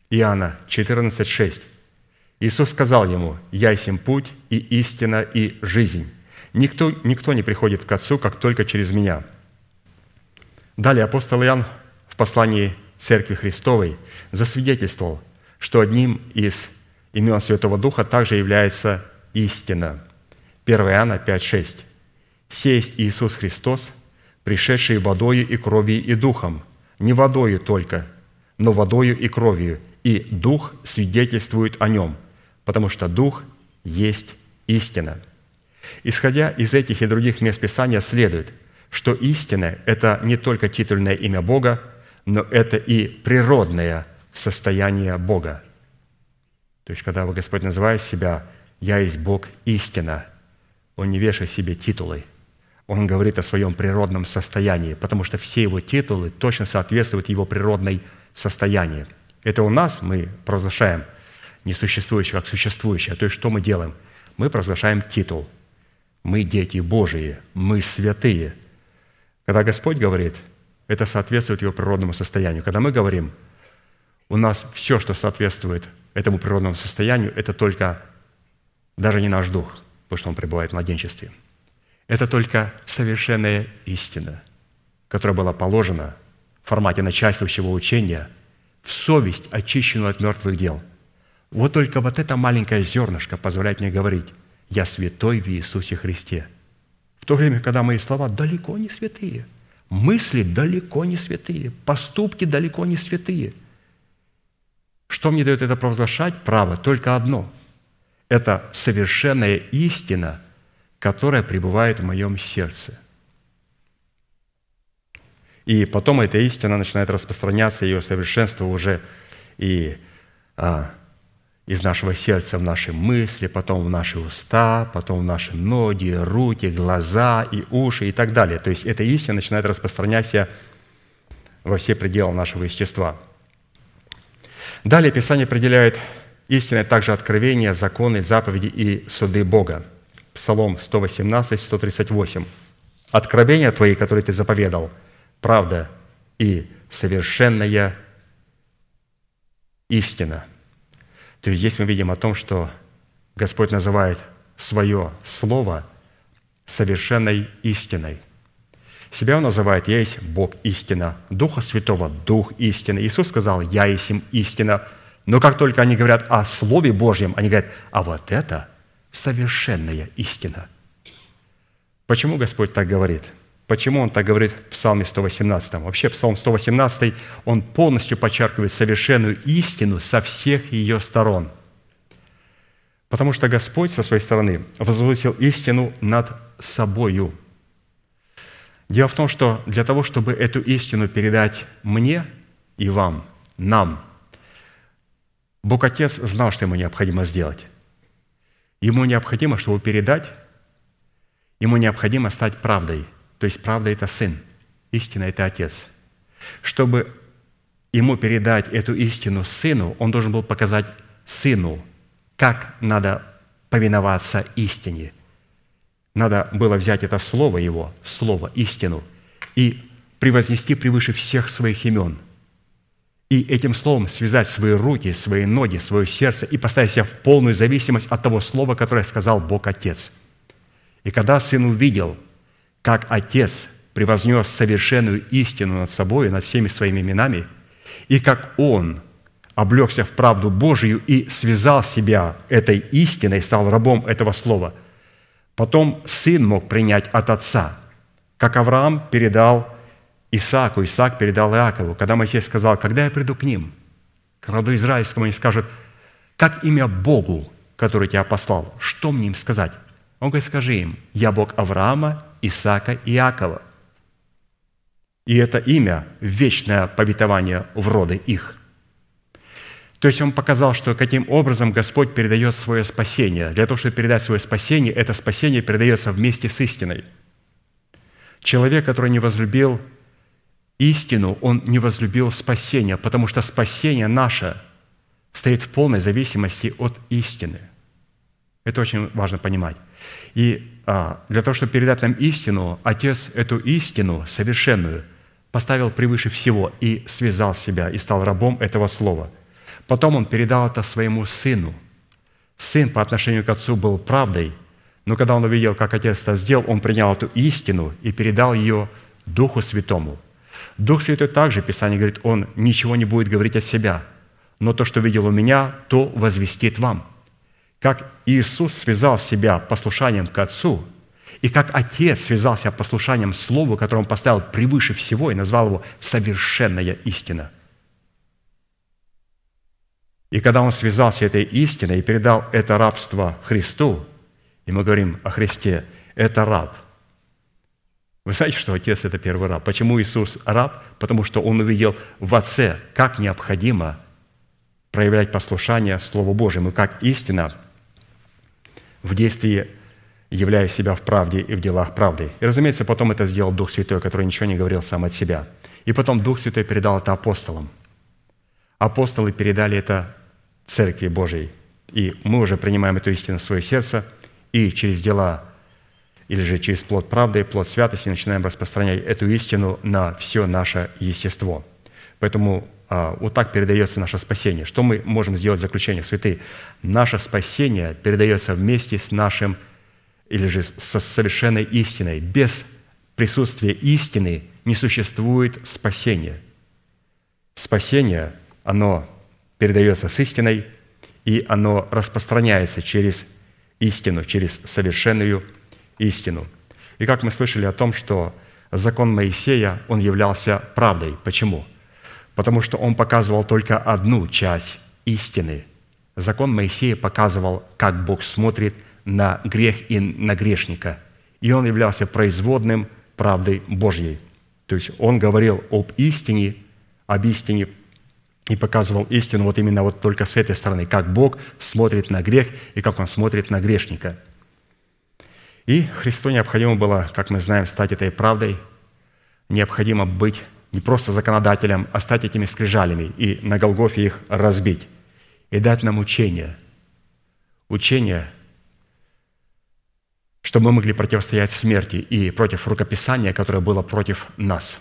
Speaker 2: Иоанна 14.6. Иисус сказал ему, «Я есть путь и истина и жизнь. Никто, никто не приходит к Отцу, как только через Меня». Далее апостол Иоанн в послании Церкви Христовой засвидетельствовал, что одним из имен Святого Духа также является истина. 1 Иоанна 5,6. «Сесть Иисус Христос, пришедший водою и кровью и духом, не водою только, но водою и кровью, и Дух свидетельствует о нем, потому что Дух есть истина». Исходя из этих и других мест Писания следует, что истина – это не только титульное имя Бога, но это и природное состояние Бога. То есть, когда Господь называет себя «Я есть Бог истина», Он не вешает себе титулы. Он говорит о своем природном состоянии, потому что все его титулы точно соответствуют его природной состоянию. Это у нас мы провозглашаем несуществующее как существующее. То есть, что мы делаем? Мы провозглашаем титул. Мы дети Божии, мы святые. Когда Господь говорит, это соответствует его природному состоянию. Когда мы говорим, у нас все, что соответствует этому природному состоянию, это только даже не наш дух, потому что он пребывает в младенчестве. Это только совершенная истина, которая была положена в формате начальствующего учения в совесть, очищенную от мертвых дел. Вот только вот это маленькое зернышко позволяет мне говорить, я святой в Иисусе Христе. В то время, когда мои слова далеко не святые, мысли далеко не святые, поступки далеко не святые – что мне дает это провозглашать? Право только одно. Это совершенная истина, которая пребывает в моем сердце. И потом эта истина начинает распространяться, ее совершенство уже и а, из нашего сердца в наши мысли, потом в наши уста, потом в наши ноги, руки, глаза и уши и так далее. То есть эта истина начинает распространяться во все пределы нашего естества – Далее Писание определяет истинное также откровение, законы, заповеди и суды Бога. Псалом 118, 138. «Откровения Твои, которые Ты заповедал, правда и совершенная истина». То есть здесь мы видим о том, что Господь называет свое Слово совершенной истиной. Себя он называет «Я есть Бог истина», Духа Святого – Дух истины. Иисус сказал «Я есть им истина». Но как только они говорят о Слове Божьем, они говорят «А вот это совершенная истина». Почему Господь так говорит? Почему Он так говорит в Псалме 118? Вообще, Псалм 118, он полностью подчеркивает совершенную истину со всех ее сторон. Потому что Господь со своей стороны возвысил истину над собою – Дело в том, что для того, чтобы эту истину передать мне и вам, нам, Бог Отец знал, что ему необходимо сделать. Ему необходимо, чтобы передать, ему необходимо стать правдой. То есть правда – это Сын, истина – это Отец. Чтобы ему передать эту истину Сыну, он должен был показать Сыну, как надо повиноваться истине – надо было взять это слово его, слово, истину, и превознести превыше всех своих имен. И этим словом связать свои руки, свои ноги, свое сердце и поставить себя в полную зависимость от того слова, которое сказал Бог Отец. И когда сын увидел, как Отец превознес совершенную истину над собой, над всеми своими именами, и как Он облегся в правду Божию и связал себя этой истиной, стал рабом этого слова – Потом сын мог принять от отца, как Авраам передал Исааку, Исаак передал Иакову. Когда Моисей сказал, когда я приду к ним, к роду израильскому, они скажут, как имя Богу, который тебя послал, что мне им сказать? Он говорит, скажи им, я Бог Авраама, Исаака и Иакова. И это имя – вечное повитование в роды их. То есть он показал, что каким образом Господь передает свое спасение. Для того, чтобы передать свое спасение, это спасение передается вместе с истиной. Человек, который не возлюбил истину, он не возлюбил спасение, потому что спасение наше стоит в полной зависимости от истины. Это очень важно понимать. И а, для того, чтобы передать нам истину, Отец эту истину совершенную поставил превыше всего и связал себя, и стал рабом этого слова – Потом он передал это своему сыну. Сын по отношению к отцу был правдой, но когда он увидел, как отец это сделал, он принял эту истину и передал ее Духу Святому. Дух Святой также, Писание говорит, Он ничего не будет говорить от себя, но то, что видел у меня, то возвестит вам. Как Иисус связал себя послушанием к Отцу, и как Отец связал себя послушанием Слову, которое Он поставил превыше всего и назвал его «совершенная истина». И когда Он связался этой истиной и передал это рабство Христу, и мы говорим о Христе, это раб – вы знаете, что Отец – это первый раб. Почему Иисус раб? Потому что Он увидел в Отце, как необходимо проявлять послушание Слову Божьему, как истина в действии являя себя в правде и в делах правды. И, разумеется, потом это сделал Дух Святой, который ничего не говорил сам от себя. И потом Дух Святой передал это апостолам. Апостолы передали это Церкви Божией. И мы уже принимаем эту истину в свое сердце, и через дела или же через плод правды, плод святости начинаем распространять эту истину на все наше естество. Поэтому вот так передается наше спасение. Что мы можем сделать в заключение, святые? Наше спасение передается вместе с нашим, или же со совершенной истиной. Без присутствия истины не существует спасения. Спасение, оно передается с истиной, и оно распространяется через истину, через совершенную истину. И как мы слышали о том, что закон Моисея, он являлся правдой. Почему? Потому что он показывал только одну часть истины. Закон Моисея показывал, как Бог смотрит на грех и на грешника. И он являлся производным правдой Божьей. То есть он говорил об истине, об истине и показывал истину вот именно вот только с этой стороны, как Бог смотрит на грех и как Он смотрит на грешника – и Христу необходимо было, как мы знаем, стать этой правдой, необходимо быть не просто законодателем, а стать этими скрижалями и на Голгофе их разбить и дать нам учение. Учение, чтобы мы могли противостоять смерти и против рукописания, которое было против нас.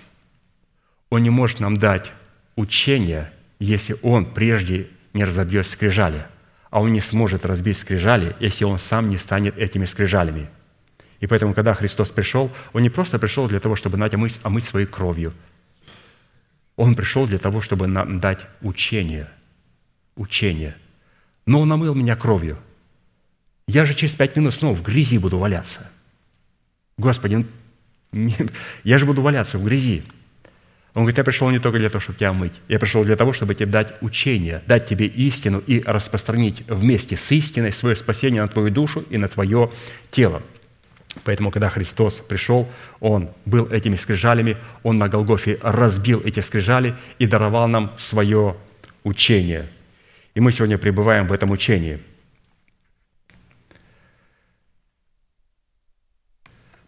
Speaker 2: Он не может нам дать учение, если он прежде не разобьет скрижали, а он не сможет разбить скрижали, если он сам не станет этими скрижалями – и поэтому, когда Христос пришел, Он не просто пришел для того, чтобы Надя омыть, омыть своей кровью. Он пришел для того, чтобы нам дать учение. Учение. Но Он омыл меня кровью. Я же через пять минут снова в грязи буду валяться. Господи, я же буду валяться в грязи. Он говорит, я пришел не только для того, чтобы тебя омыть. Я пришел для того, чтобы тебе дать учение, дать тебе истину и распространить вместе с истиной свое спасение на твою душу и на твое тело. Поэтому, когда Христос пришел, Он был этими скрижалями, Он на Голгофе разбил эти скрижали и даровал нам свое учение. И мы сегодня пребываем в этом учении.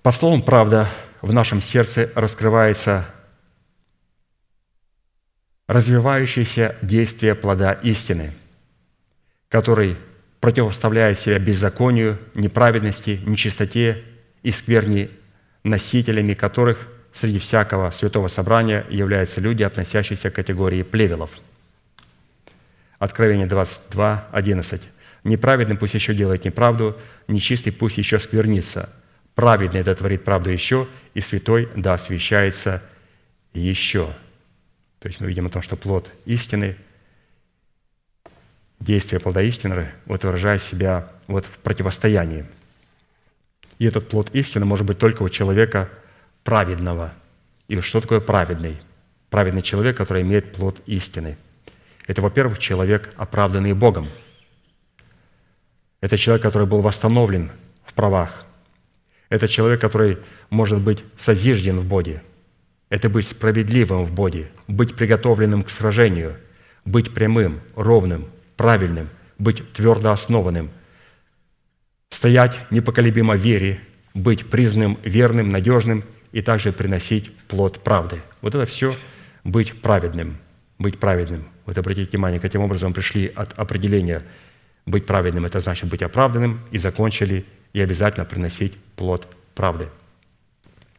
Speaker 2: По словам «правда» в нашем сердце раскрывается развивающееся действие плода истины, который противоставляет себя беззаконию, неправедности, нечистоте и скверни, носителями которых среди всякого святого собрания являются люди, относящиеся к категории плевелов. Откровение 22, 11. «Неправедный пусть еще делает неправду, нечистый пусть еще сквернится. Праведный это творит правду еще, и святой да освящается еще». То есть мы видим о том, что плод истины, действие плода истины вот выражает себя вот в противостоянии – и этот плод истины может быть только у человека праведного. И что такое праведный? Праведный человек, который имеет плод истины. Это, во-первых, человек, оправданный Богом. Это человек, который был восстановлен в правах. Это человек, который может быть созижден в Боге. Это быть справедливым в Боге, быть приготовленным к сражению, быть прямым, ровным, правильным, быть твердо основанным – стоять непоколебимо в вере, быть признанным верным, надежным и также приносить плод правды. Вот это все быть праведным, быть праведным. Вот обратите внимание, каким образом пришли от определения быть праведным, это значит быть оправданным, и закончили, и обязательно приносить плод правды.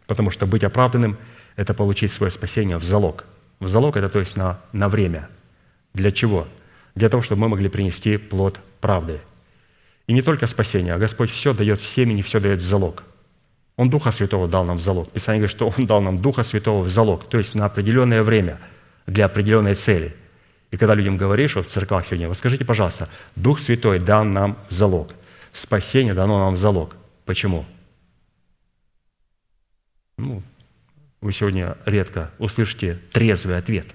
Speaker 2: Потому что быть оправданным – это получить свое спасение в залог. В залог – это то есть на, на время. Для чего? Для того, чтобы мы могли принести плод правды – и не только спасение, а Господь все дает в семени, все дает в залог. Он Духа Святого дал нам в залог. Писание говорит, что Он дал нам Духа Святого в залог, то есть на определенное время, для определенной цели. И когда людям говоришь, вот в церквах сегодня, вот скажите, пожалуйста, Дух Святой дал нам в залог. Спасение дано нам в залог. Почему? Ну, вы сегодня редко услышите трезвый ответ.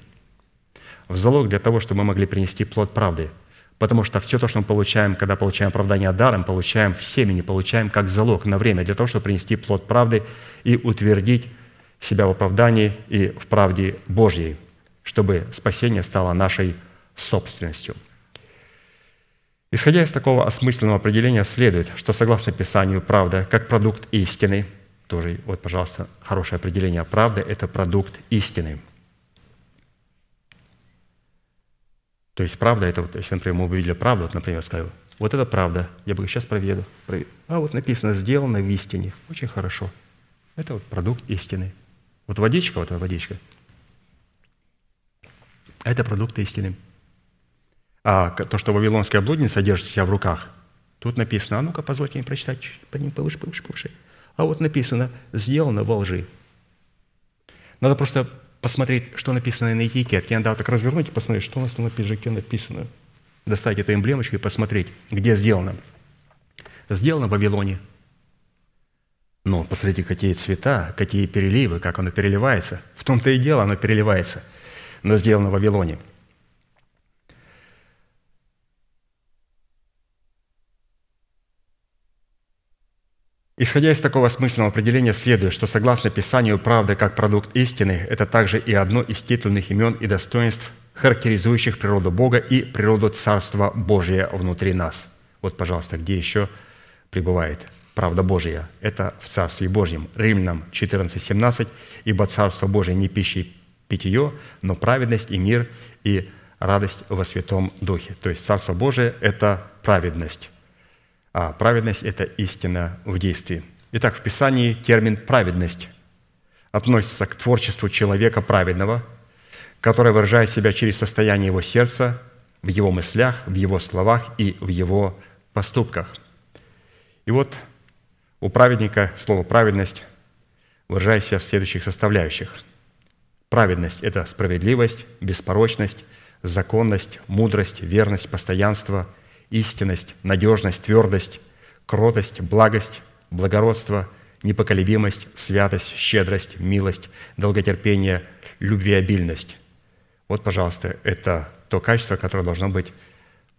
Speaker 2: В залог для того, чтобы мы могли принести плод правды. Потому что все то, что мы получаем, когда получаем оправдание даром, получаем в семени, получаем как залог на время для того, чтобы принести плод правды и утвердить себя в оправдании и в правде Божьей, чтобы спасение стало нашей собственностью. Исходя из такого осмысленного определения, следует, что согласно Писанию, правда, как продукт истины – тоже, вот, пожалуйста, хорошее определение. Правда – это продукт истины. То есть правда – это, вот, если, например, мы увидели правду, вот, например, скажу, вот это правда, я бы сейчас проверю. А вот написано «сделано в истине». Очень хорошо. Это вот продукт истины. Вот водичка, вот эта водичка, это продукт истины. А то, что вавилонская блудница держит себя в руках, тут написано, а ну-ка, позвольте мне прочитать, повыше, повыше, повыше. А вот написано «сделано во лжи». Надо просто посмотреть, что написано на этикетке. Надо так развернуть и посмотреть, что у нас на пиджаке написано. Достать эту эмблемочку и посмотреть, где сделано. Сделано в Вавилоне. Но посмотрите, какие цвета, какие переливы, как оно переливается. В том-то и дело, оно переливается. Но сделано в Вавилоне – Исходя из такого смысленного определения, следует, что согласно Писанию, правда как продукт истины – это также и одно из титульных имен и достоинств, характеризующих природу Бога и природу Царства Божия внутри нас. Вот, пожалуйста, где еще пребывает правда Божия? Это в Царстве Божьем. Римлянам 14, 17. «Ибо Царство Божие не пища и питье, но праведность и мир и радость во Святом Духе». То есть Царство Божие – это праведность а праведность – это истина в действии. Итак, в Писании термин «праведность» относится к творчеству человека праведного, который выражает себя через состояние его сердца, в его мыслях, в его словах и в его поступках. И вот у праведника слово «праведность» выражается в следующих составляющих. Праведность – это справедливость, беспорочность, законность, мудрость, верность, постоянство – истинность, надежность, твердость, кротость, благость, благородство, непоколебимость, святость, щедрость, милость, долготерпение, любвеобильность. Вот, пожалуйста, это то качество, которое должно быть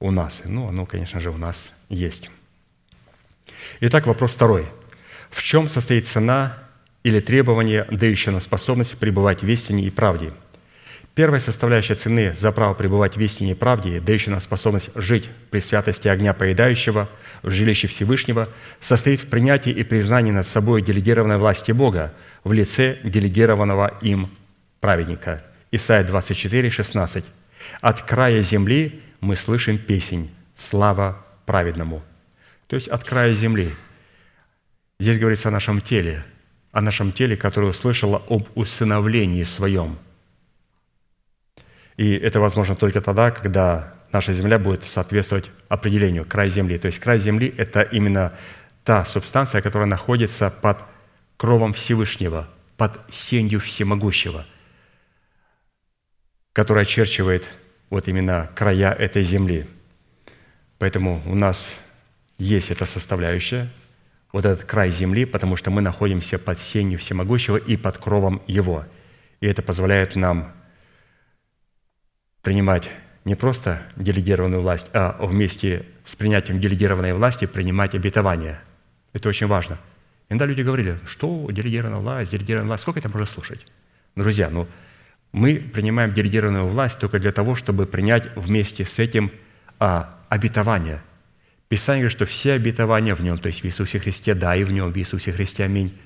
Speaker 2: у нас. Ну, оно, конечно же, у нас есть. Итак, вопрос второй. В чем состоит цена или требование, дающее нам способность пребывать в истине и правде – Первая составляющая цены за право пребывать в истине и правде, дающая нам способность жить при святости огня поедающего в жилище Всевышнего, состоит в принятии и признании над собой делегированной власти Бога в лице делегированного им праведника. Исайя 24, 16. «От края земли мы слышим песнь «Слава праведному». То есть от края земли. Здесь говорится о нашем теле, о нашем теле, которое услышало об усыновлении своем – и это возможно только тогда, когда наша земля будет соответствовать определению край земли. То есть край земли – это именно та субстанция, которая находится под кровом Всевышнего, под сенью Всемогущего, которая очерчивает вот именно края этой земли. Поэтому у нас есть эта составляющая, вот этот край земли, потому что мы находимся под сенью Всемогущего и под кровом Его. И это позволяет нам принимать не просто делегированную власть, а вместе с принятием делегированной власти принимать обетование. Это очень важно. Иногда люди говорили, что делегированная власть, делегированная власть, сколько это можно слушать? Друзья, ну, мы принимаем делегированную власть только для того, чтобы принять вместе с этим а, обетование. Писание говорит, что все обетования в Нем, то есть в Иисусе Христе, да, и в Нем, в Иисусе Христе, аминь,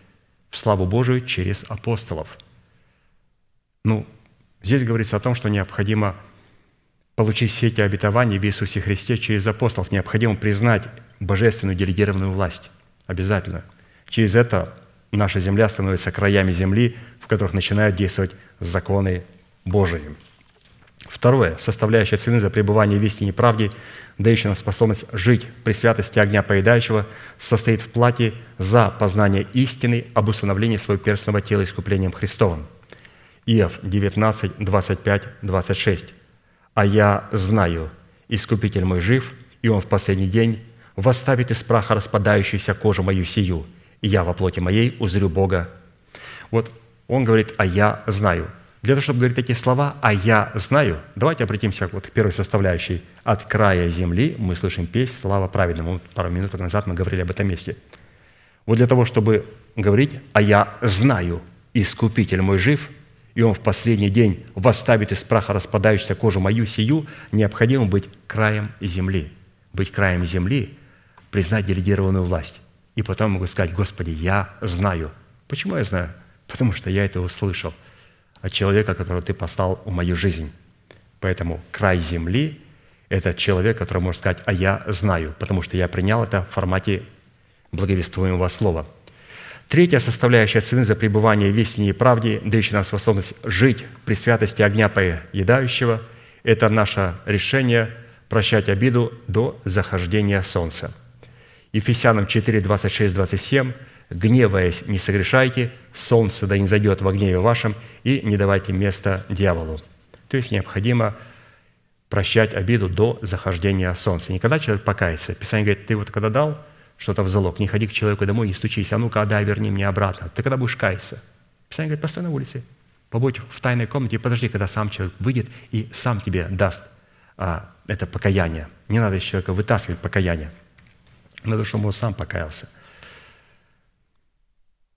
Speaker 2: в славу Божию через апостолов. Ну, здесь говорится о том, что необходимо – получить все эти обетования в Иисусе Христе через апостолов, необходимо признать божественную делегированную власть. Обязательно. Через это наша земля становится краями земли, в которых начинают действовать законы Божии. Второе. Составляющая цены за пребывание в истине правде, дающая нам способность жить при святости огня поедающего, состоит в плате за познание истины об установлении своего перстного тела искуплением Христовым. Иов 19, 25, 26. «А я знаю, Искупитель мой жив, и Он в последний день восставит из праха распадающуюся кожу мою сию, и я во плоти моей узрю Бога». Вот он говорит, а я знаю. Для того, чтобы говорить такие слова, а я знаю, давайте обратимся вот к первой составляющей. От края земли мы слышим песнь «Слава праведному». Вот пару минут назад мы говорили об этом месте. Вот для того, чтобы говорить, а я знаю, Искупитель мой жив, и он в последний день восставит из праха распадающуюся кожу мою сию, необходимо быть краем земли. Быть краем земли, признать делегированную власть. И потом могу сказать, Господи, я знаю. Почему я знаю? Потому что я это услышал от человека, которого ты послал в мою жизнь. Поэтому край земли – это человек, который может сказать, а я знаю, потому что я принял это в формате благовествуемого слова. Третья составляющая цены за пребывание в истине и правде, дающая нам способность жить при святости огня поедающего – это наше решение прощать обиду до захождения солнца. Ефесянам 4, 26, 27 гневаясь, не согрешайте, солнце да не зайдет во гневе вашем, и не давайте места дьяволу». То есть необходимо прощать обиду до захождения солнца. Не когда человек покается. Писание говорит, ты вот когда дал что-то в залог, не ходи к человеку домой, не стучись, а ну-ка, дай, верни мне обратно. Ты когда будешь каяться? Писание говорит, постой на улице, побудь в тайной комнате и подожди, когда сам человек выйдет и сам тебе даст а, это покаяние. Не надо из человека вытаскивать покаяние. Надо, чтобы он сам покаялся –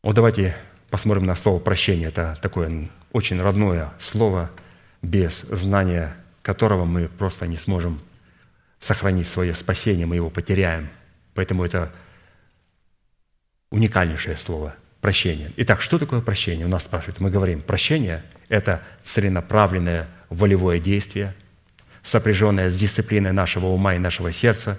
Speaker 2: вот давайте посмотрим на слово «прощение». Это такое очень родное слово, без знания которого мы просто не сможем сохранить свое спасение, мы его потеряем. Поэтому это уникальнейшее слово – прощение. Итак, что такое прощение? У нас спрашивают. Мы говорим, прощение – это целенаправленное волевое действие, сопряженное с дисциплиной нашего ума и нашего сердца,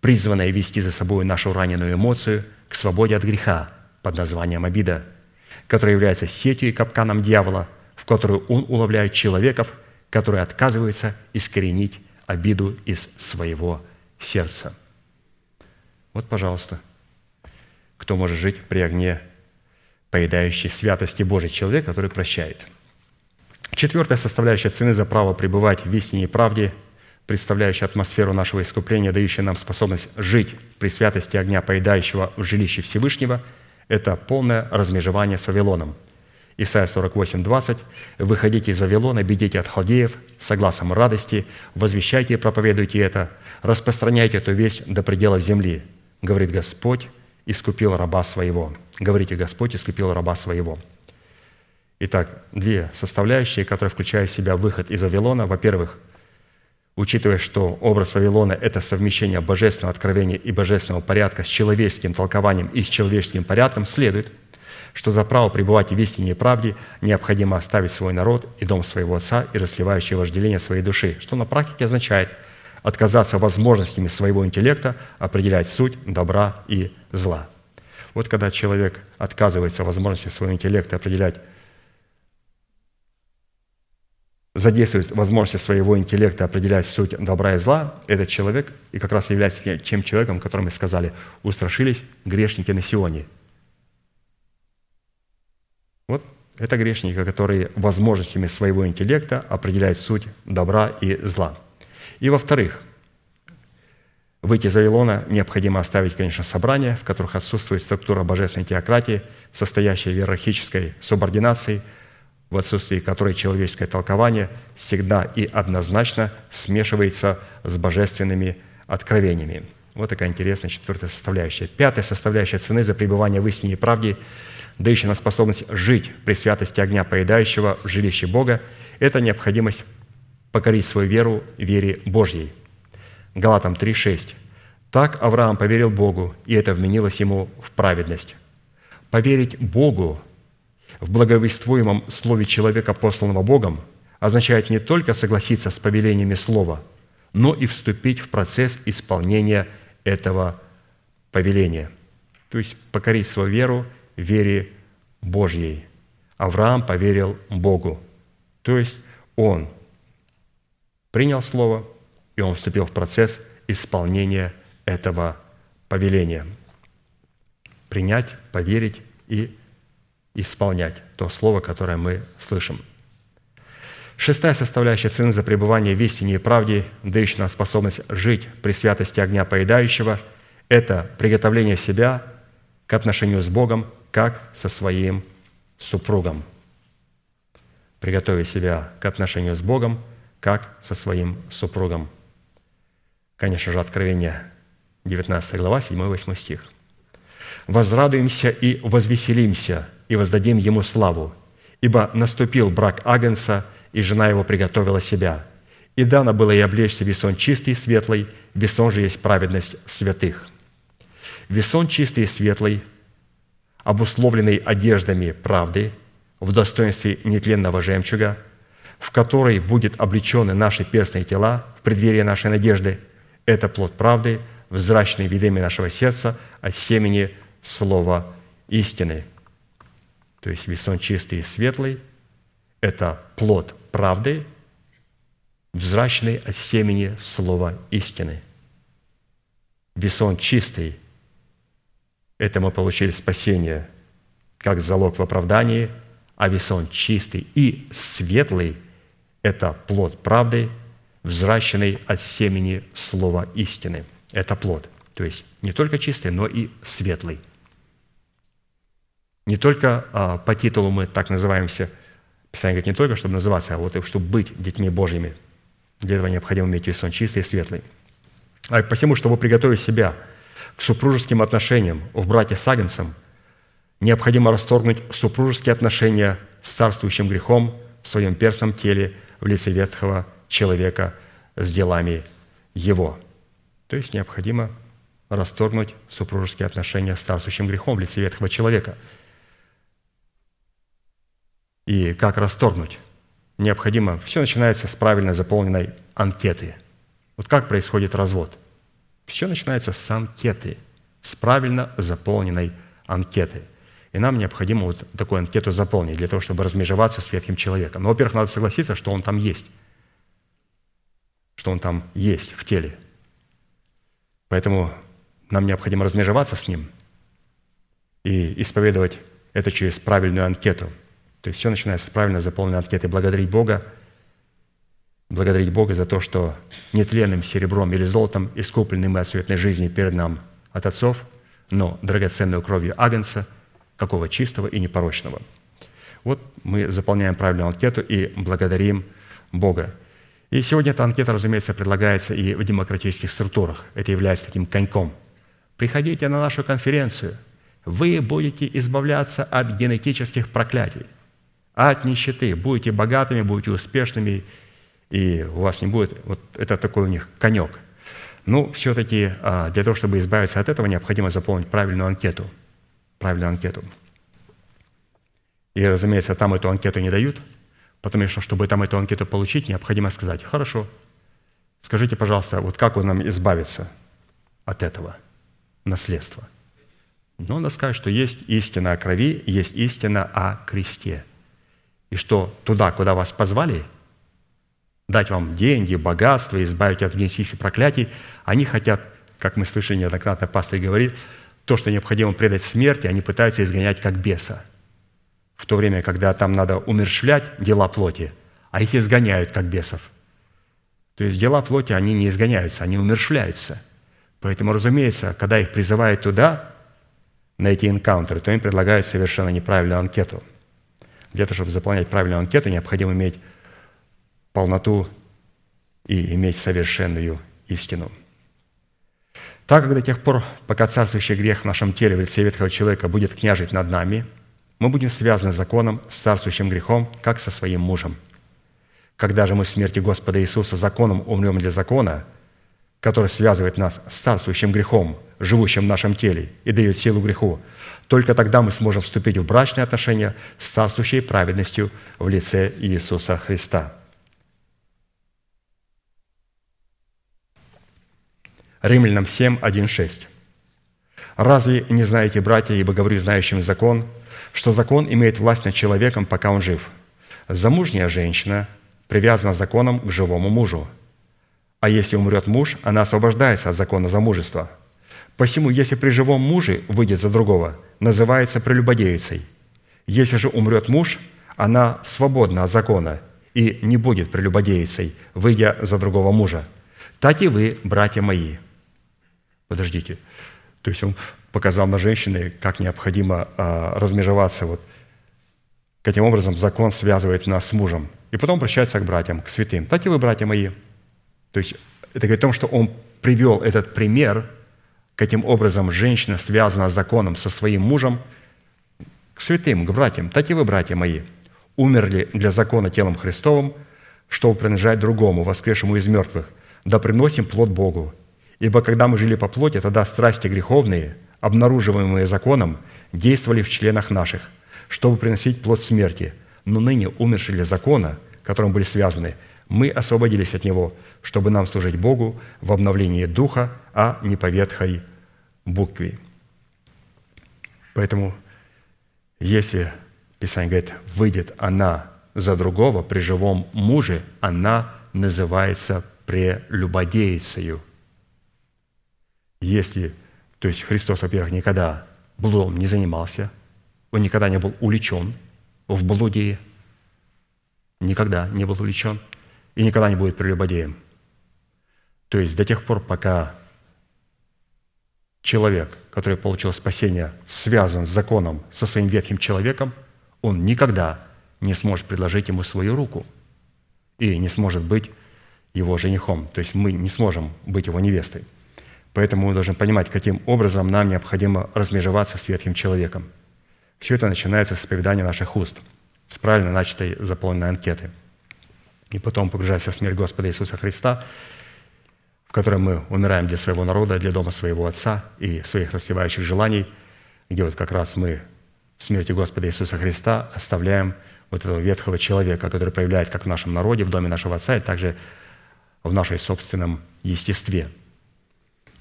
Speaker 2: призванное вести за собой нашу раненую эмоцию к свободе от греха – под названием обида, которая является сетью и капканом дьявола, в которую он уловляет человеков, которые отказываются искоренить обиду из своего сердца. Вот, пожалуйста, кто может жить при огне поедающей святости Божий человек, который прощает. Четвертая составляющая цены за право пребывать в истине и правде, представляющая атмосферу нашего искупления, дающая нам способность жить при святости огня поедающего в жилище Всевышнего – это полное размежевание с Вавилоном. Исайя 48, 20. «Выходите из Вавилона, бедите от халдеев, согласом радости, возвещайте и проповедуйте это, распространяйте эту весть до предела земли. Говорит Господь, искупил раба своего». Говорите, Господь искупил раба своего. Итак, две составляющие, которые включают в себя выход из Вавилона. Во-первых, учитывая, что образ Вавилона – это совмещение божественного откровения и божественного порядка с человеческим толкованием и с человеческим порядком, следует, что за право пребывать в истине и правде необходимо оставить свой народ и дом своего отца и расливающее вожделение своей души, что на практике означает отказаться возможностями своего интеллекта определять суть добра и зла. Вот когда человек отказывается возможности своего интеллекта определять задействует возможности своего интеллекта определять суть добра и зла, этот человек и как раз является тем человеком, которым мы сказали, устрашились грешники на Сионе. Вот это грешники, которые возможностями своего интеллекта определяют суть добра и зла. И во-вторых, выйти из Вавилона необходимо оставить, конечно, собрания, в которых отсутствует структура божественной теократии, состоящая в иерархической субординации – в отсутствии которой человеческое толкование всегда и однозначно смешивается с божественными откровениями. Вот такая интересная четвертая составляющая. Пятая составляющая цены за пребывание в истине и правде, дающая нам способность жить при святости огня поедающего в жилище Бога, это необходимость покорить свою веру вере Божьей. Галатам 3,6. «Так Авраам поверил Богу, и это вменилось ему в праведность». Поверить Богу в благовествуемом слове человека, посланного Богом, означает не только согласиться с повелениями слова, но и вступить в процесс исполнения этого повеления. То есть покорить свою веру вере Божьей. Авраам поверил Богу. То есть он принял Слово, и он вступил в процесс исполнения этого повеления. Принять, поверить и исполнять то Слово, которое мы слышим. Шестая составляющая цены за пребывание в истине и правде, дающая нам способность жить при святости огня поедающего, это приготовление себя к отношению с Богом, как со своим супругом. Приготовить себя к отношению с Богом, как со своим супругом. Конечно же, Откровение 19 глава, 7-8 стих. «Возрадуемся и возвеселимся, и воздадим Ему славу, ибо наступил брак Агнца, и жена его приготовила себя. И дано было ей облечься весон чистый и светлый, весон же есть праведность святых». Весон чистый и светлый, обусловленный одеждами правды, в достоинстве нетленного жемчуга, в который будет облечены наши перстные тела в преддверии нашей надежды, это плод правды, взрачный видами нашего сердца от семени слова истины – то есть весон чистый и светлый – это плод правды, взрачный от семени слова истины. Весон чистый – это мы получили спасение как залог в оправдании, а весон чистый и светлый – это плод правды, взращенный от семени слова истины. Это плод. То есть не только чистый, но и светлый – не только а, по титулу мы так называемся, Писание говорит, не только чтобы называться, а вот и чтобы быть детьми Божьими. Для этого необходимо иметь весон чистый и светлый. А посему, чтобы приготовить себя к супружеским отношениям в брате с Агнцем, необходимо расторгнуть супружеские отношения с царствующим грехом в своем перстном теле в лице ветхого человека с делами его. То есть необходимо расторгнуть супружеские отношения с царствующим грехом в лице ветхого человека – и как расторгнуть. Необходимо, все начинается с правильно заполненной анкеты. Вот как происходит развод? Все начинается с анкеты, с правильно заполненной анкеты. И нам необходимо вот такую анкету заполнить для того, чтобы размежеваться с ветхим человеком. Но, во-первых, надо согласиться, что он там есть. Что он там есть в теле. Поэтому нам необходимо размежеваться с ним и исповедовать это через правильную анкету – то есть все начинается с правильно заполненной анкеты. Благодарить Бога, благодарить Бога за то, что нетленным серебром или золотом искуплены мы от светной жизни перед нам от отцов, но драгоценную кровью Агнца, какого чистого и непорочного. Вот мы заполняем правильную анкету и благодарим Бога. И сегодня эта анкета, разумеется, предлагается и в демократических структурах. Это является таким коньком. Приходите на нашу конференцию. Вы будете избавляться от генетических проклятий – от нищеты. Будете богатыми, будете успешными, и у вас не будет... Вот это такой у них конек. Ну, все-таки а, для того, чтобы избавиться от этого, необходимо заполнить правильную анкету. Правильную анкету. И, разумеется, там эту анкету не дают, потому что, чтобы там эту анкету получить, необходимо сказать, хорошо, скажите, пожалуйста, вот как вы нам избавиться от этого наследства? Но надо сказать, что есть истина о крови, есть истина о кресте – и что туда, куда вас позвали, дать вам деньги, богатство, избавить от генетических проклятий, они хотят, как мы слышали неоднократно, пастор говорит, то, что необходимо предать смерти, они пытаются изгонять как беса. В то время, когда там надо умерщвлять дела плоти, а их изгоняют как бесов. То есть дела плоти, они не изгоняются, они умерщвляются. Поэтому, разумеется, когда их призывают туда, на эти энкаунтеры, то им предлагают совершенно неправильную анкету – того, чтобы заполнять правильную анкету, необходимо иметь полноту и иметь совершенную истину. Так как до тех пор, пока царствующий грех в нашем теле в лице ветхого человека будет княжить над нами, мы будем связаны законом с царствующим грехом, как со своим мужем. Когда же мы в смерти Господа Иисуса законом умрем для закона, который связывает нас с царствующим грехом, живущим в нашем теле, и дает силу греху, только тогда мы сможем вступить в брачные отношения с царствующей праведностью в лице Иисуса Христа. Римлянам 7, 1, 6. «Разве не знаете, братья, ибо говорю знающим закон, что закон имеет власть над человеком, пока он жив? Замужняя женщина привязана законом к живому мужу, А если умрет муж, она освобождается от закона замужества. Посему, если при живом муже выйдет за другого, называется прелюбодеицей. Если же умрет муж, она свободна от закона и не будет прелюбодеицей, выйдя за другого мужа. Так и вы, братья мои. Подождите. То есть он показал на женщины, как необходимо а, размежеваться. Вот. Каким образом закон связывает нас с мужем. И потом обращается к братьям, к святым. Так и вы, братья мои. То есть это говорит о том, что он привел этот пример, каким образом женщина связана с законом со своим мужем, к святым, к братьям. Так и вы, братья мои, умерли для закона телом Христовым, чтобы принадлежать другому, воскресшему из мертвых, да приносим плод Богу. Ибо когда мы жили по плоти, тогда страсти греховные, обнаруживаемые законом, действовали в членах наших, чтобы приносить плод смерти. Но ныне, умершие для закона, которым были связаны, мы освободились от него, чтобы нам служить Богу в обновлении духа, а не по ветхой букве. Поэтому, если Писание говорит, выйдет она за другого при живом муже, она называется прелюбодейцею. Если, то есть Христос, во-первых, никогда блудом не занимался, он никогда не был увлечен в блуде, никогда не был увлечен и никогда не будет прелюбодеем. То есть до тех пор, пока человек, который получил спасение, связан с законом со своим ветхим человеком, он никогда не сможет предложить ему свою руку и не сможет быть его женихом. То есть мы не сможем быть его невестой. Поэтому мы должны понимать, каким образом нам необходимо размежеваться с ветхим человеком. Все это начинается с исповедания наших уст, с правильно начатой заполненной анкеты. И потом, погружаясь в смерть Господа Иисуса Христа, в которой мы умираем для своего народа, для дома своего Отца и своих растевающих желаний, где вот как раз мы в смерти Господа Иисуса Христа оставляем вот этого ветхого человека, который проявляет как в нашем народе, в доме нашего Отца, и также в нашей собственном естестве.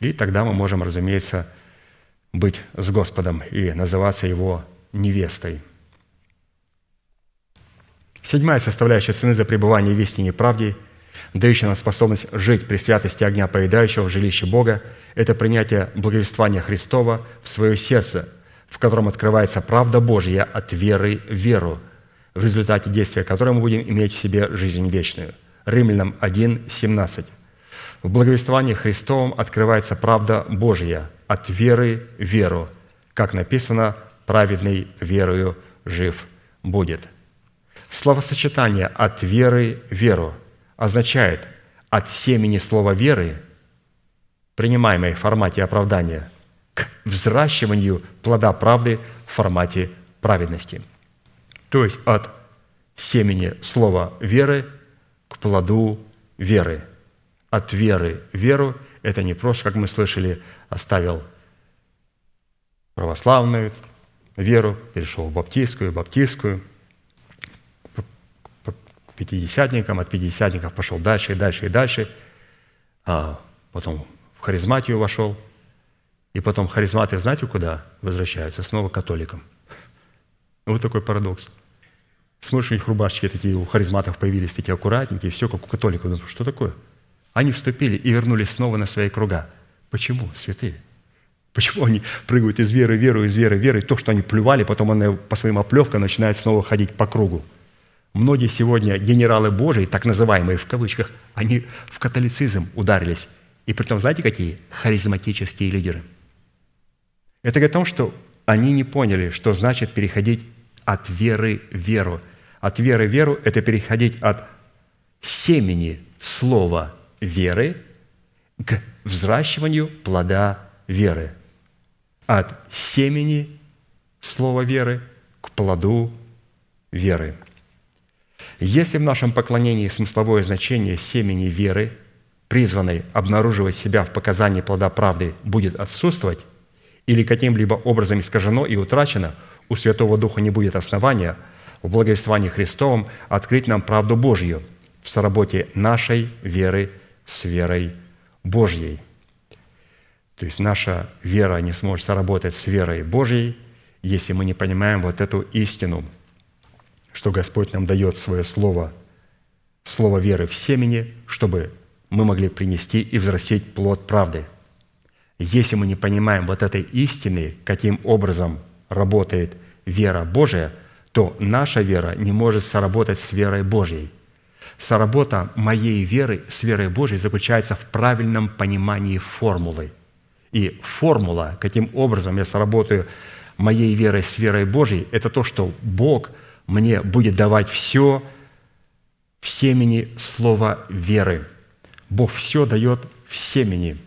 Speaker 2: И тогда мы можем, разумеется, быть с Господом и называться Его невестой. Седьмая составляющая цены за пребывание в истине и правде, дающая нам способность жить при святости огня поедающего в жилище Бога, это принятие благовествования Христова в свое сердце, в котором открывается правда Божья от веры в веру, в результате действия которой мы будем иметь в себе жизнь вечную. Римлянам 1, 17. В благовествовании Христовом открывается правда Божья от веры в веру, как написано, праведный верою жив будет. Словосочетание «от веры в веру» означает от семени слова веры, принимаемой в формате оправдания, к взращиванию плода правды в формате праведности. То есть от семени слова веры к плоду веры. От веры веру – это не просто, как мы слышали, оставил православную веру, перешел в баптистскую, баптистскую, пятидесятникам, от пятидесятников пошел дальше и дальше и дальше, а потом в харизматию вошел, и потом харизматы, знаете, куда возвращаются? Снова к католикам. Вот такой парадокс. Смотришь, у них рубашечки такие, у харизматов появились такие аккуратненькие, все как у католиков. Что такое? Они вступили и вернулись снова на свои круга. Почему, святые? Почему они прыгают из веры в веру, из веры в веру, то, что они плювали, потом они по своим оплевкам начинают снова ходить по кругу. Многие сегодня генералы Божии, так называемые в кавычках, они в католицизм ударились. И при том, знаете, какие? Харизматические лидеры. Это говорит о том, что они не поняли, что значит переходить от веры в веру. От веры в веру – это переходить от семени слова веры к взращиванию плода веры. От семени слова веры к плоду веры. Если в нашем поклонении смысловое значение семени веры, призванной обнаруживать себя в показании плода правды, будет отсутствовать или каким-либо образом искажено и утрачено, у Святого Духа не будет основания в благовествовании Христовом открыть нам правду Божью в соработе нашей веры с верой Божьей. То есть наша вера не сможет соработать с верой Божьей, если мы не понимаем вот эту истину – что Господь нам дает свое слово, слово веры в семени, чтобы мы могли принести и взрастить плод правды. Если мы не понимаем вот этой истины, каким образом работает вера Божия, то наша вера не может соработать с верой Божьей. Соработа моей веры с верой Божьей заключается в правильном понимании формулы. И формула, каким образом я соработаю моей верой с верой Божьей, это то, что Бог мне будет давать все в семени слова веры. Бог все дает в семени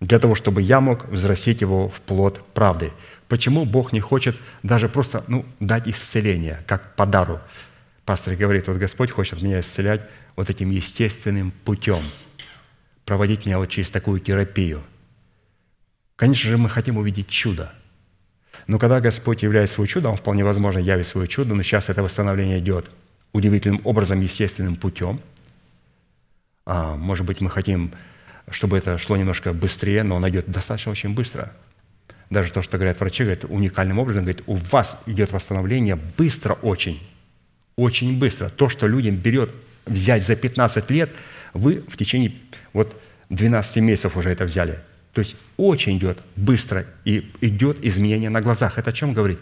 Speaker 2: для того, чтобы я мог взрастить его в плод правды. Почему Бог не хочет даже просто ну, дать исцеление, как подару? Пастор говорит, вот Господь хочет меня исцелять вот этим естественным путем, проводить меня вот через такую терапию. Конечно же, мы хотим увидеть чудо. Но когда Господь являет свое чудо, Он вполне возможно явит свое чудо, но сейчас это восстановление идет удивительным образом, естественным путем. А, может быть, мы хотим, чтобы это шло немножко быстрее, но оно идет достаточно очень быстро – даже то, что говорят врачи, говорят уникальным образом, говорит, у вас идет восстановление быстро очень, очень быстро. То, что людям берет взять за 15 лет, вы в течение вот 12 месяцев уже это взяли. То есть очень идет быстро и идет изменение на глазах. Это о чем говорит?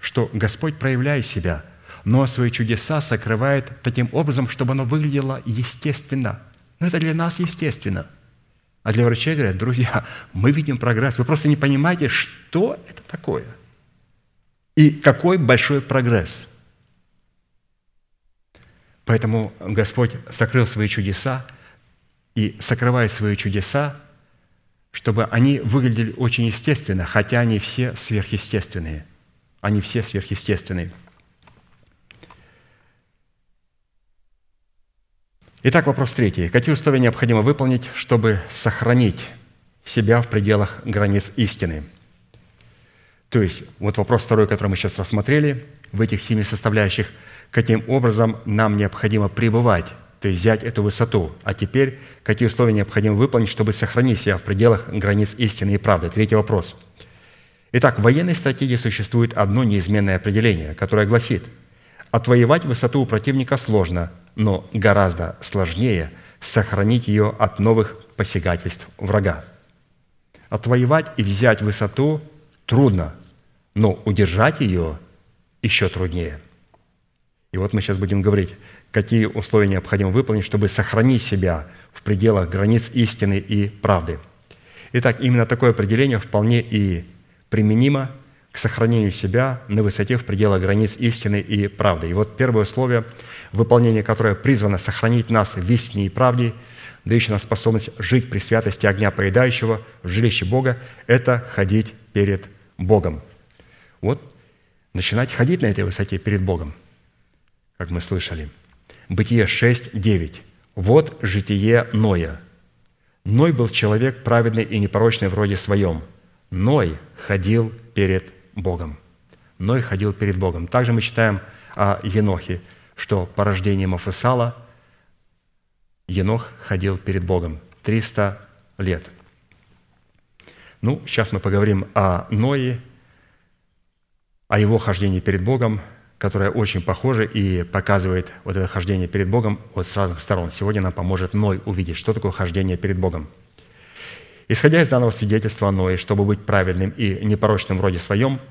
Speaker 2: Что Господь проявляет себя, но свои чудеса сокрывает таким образом, чтобы оно выглядело естественно. Но это для нас естественно – а для врачей говорят, друзья, мы видим прогресс. Вы просто не понимаете, что это такое. И какой большой прогресс. Поэтому Господь сокрыл свои чудеса и сокрывает свои чудеса, чтобы они выглядели очень естественно, хотя они все сверхъестественные. Они все сверхъестественные. Итак, вопрос третий. Какие условия необходимо выполнить, чтобы сохранить себя в пределах границ истины? То есть, вот вопрос второй, который мы сейчас рассмотрели, в этих семи составляющих, каким образом нам необходимо пребывать, то есть взять эту высоту. А теперь, какие условия необходимо выполнить, чтобы сохранить себя в пределах границ истины и правды? Третий вопрос. Итак, в военной стратегии существует одно неизменное определение, которое гласит, отвоевать высоту у противника сложно, но гораздо сложнее сохранить ее от новых посягательств врага. Отвоевать и взять высоту трудно, но удержать ее еще труднее. И вот мы сейчас будем говорить, какие условия необходимо выполнить, чтобы сохранить себя в пределах границ истины и правды. Итак, именно такое определение вполне и применимо к сохранению себя на высоте в пределах границ истины и правды. И вот первое условие, выполнение которое призвано сохранить нас в истине и правде, дающее нам способность жить при святости огня поедающего в жилище Бога, это ходить перед Богом. Вот начинать ходить на этой высоте перед Богом, как мы слышали. Бытие 6, 9. «Вот житие Ноя. Ной был человек праведный и непорочный в роде своем. Ной ходил перед Богом. Ной ходил перед Богом. Также мы читаем о Енохе, что по рождении Мафусала Енох ходил перед Богом 300 лет. Ну, сейчас мы поговорим о Ное, о его хождении перед Богом, которое очень похоже и показывает вот это хождение перед Богом вот с разных сторон. Сегодня нам поможет Ной увидеть, что такое хождение перед Богом. Исходя из данного свидетельства о Ное, чтобы быть праведным и непорочным в роде своем –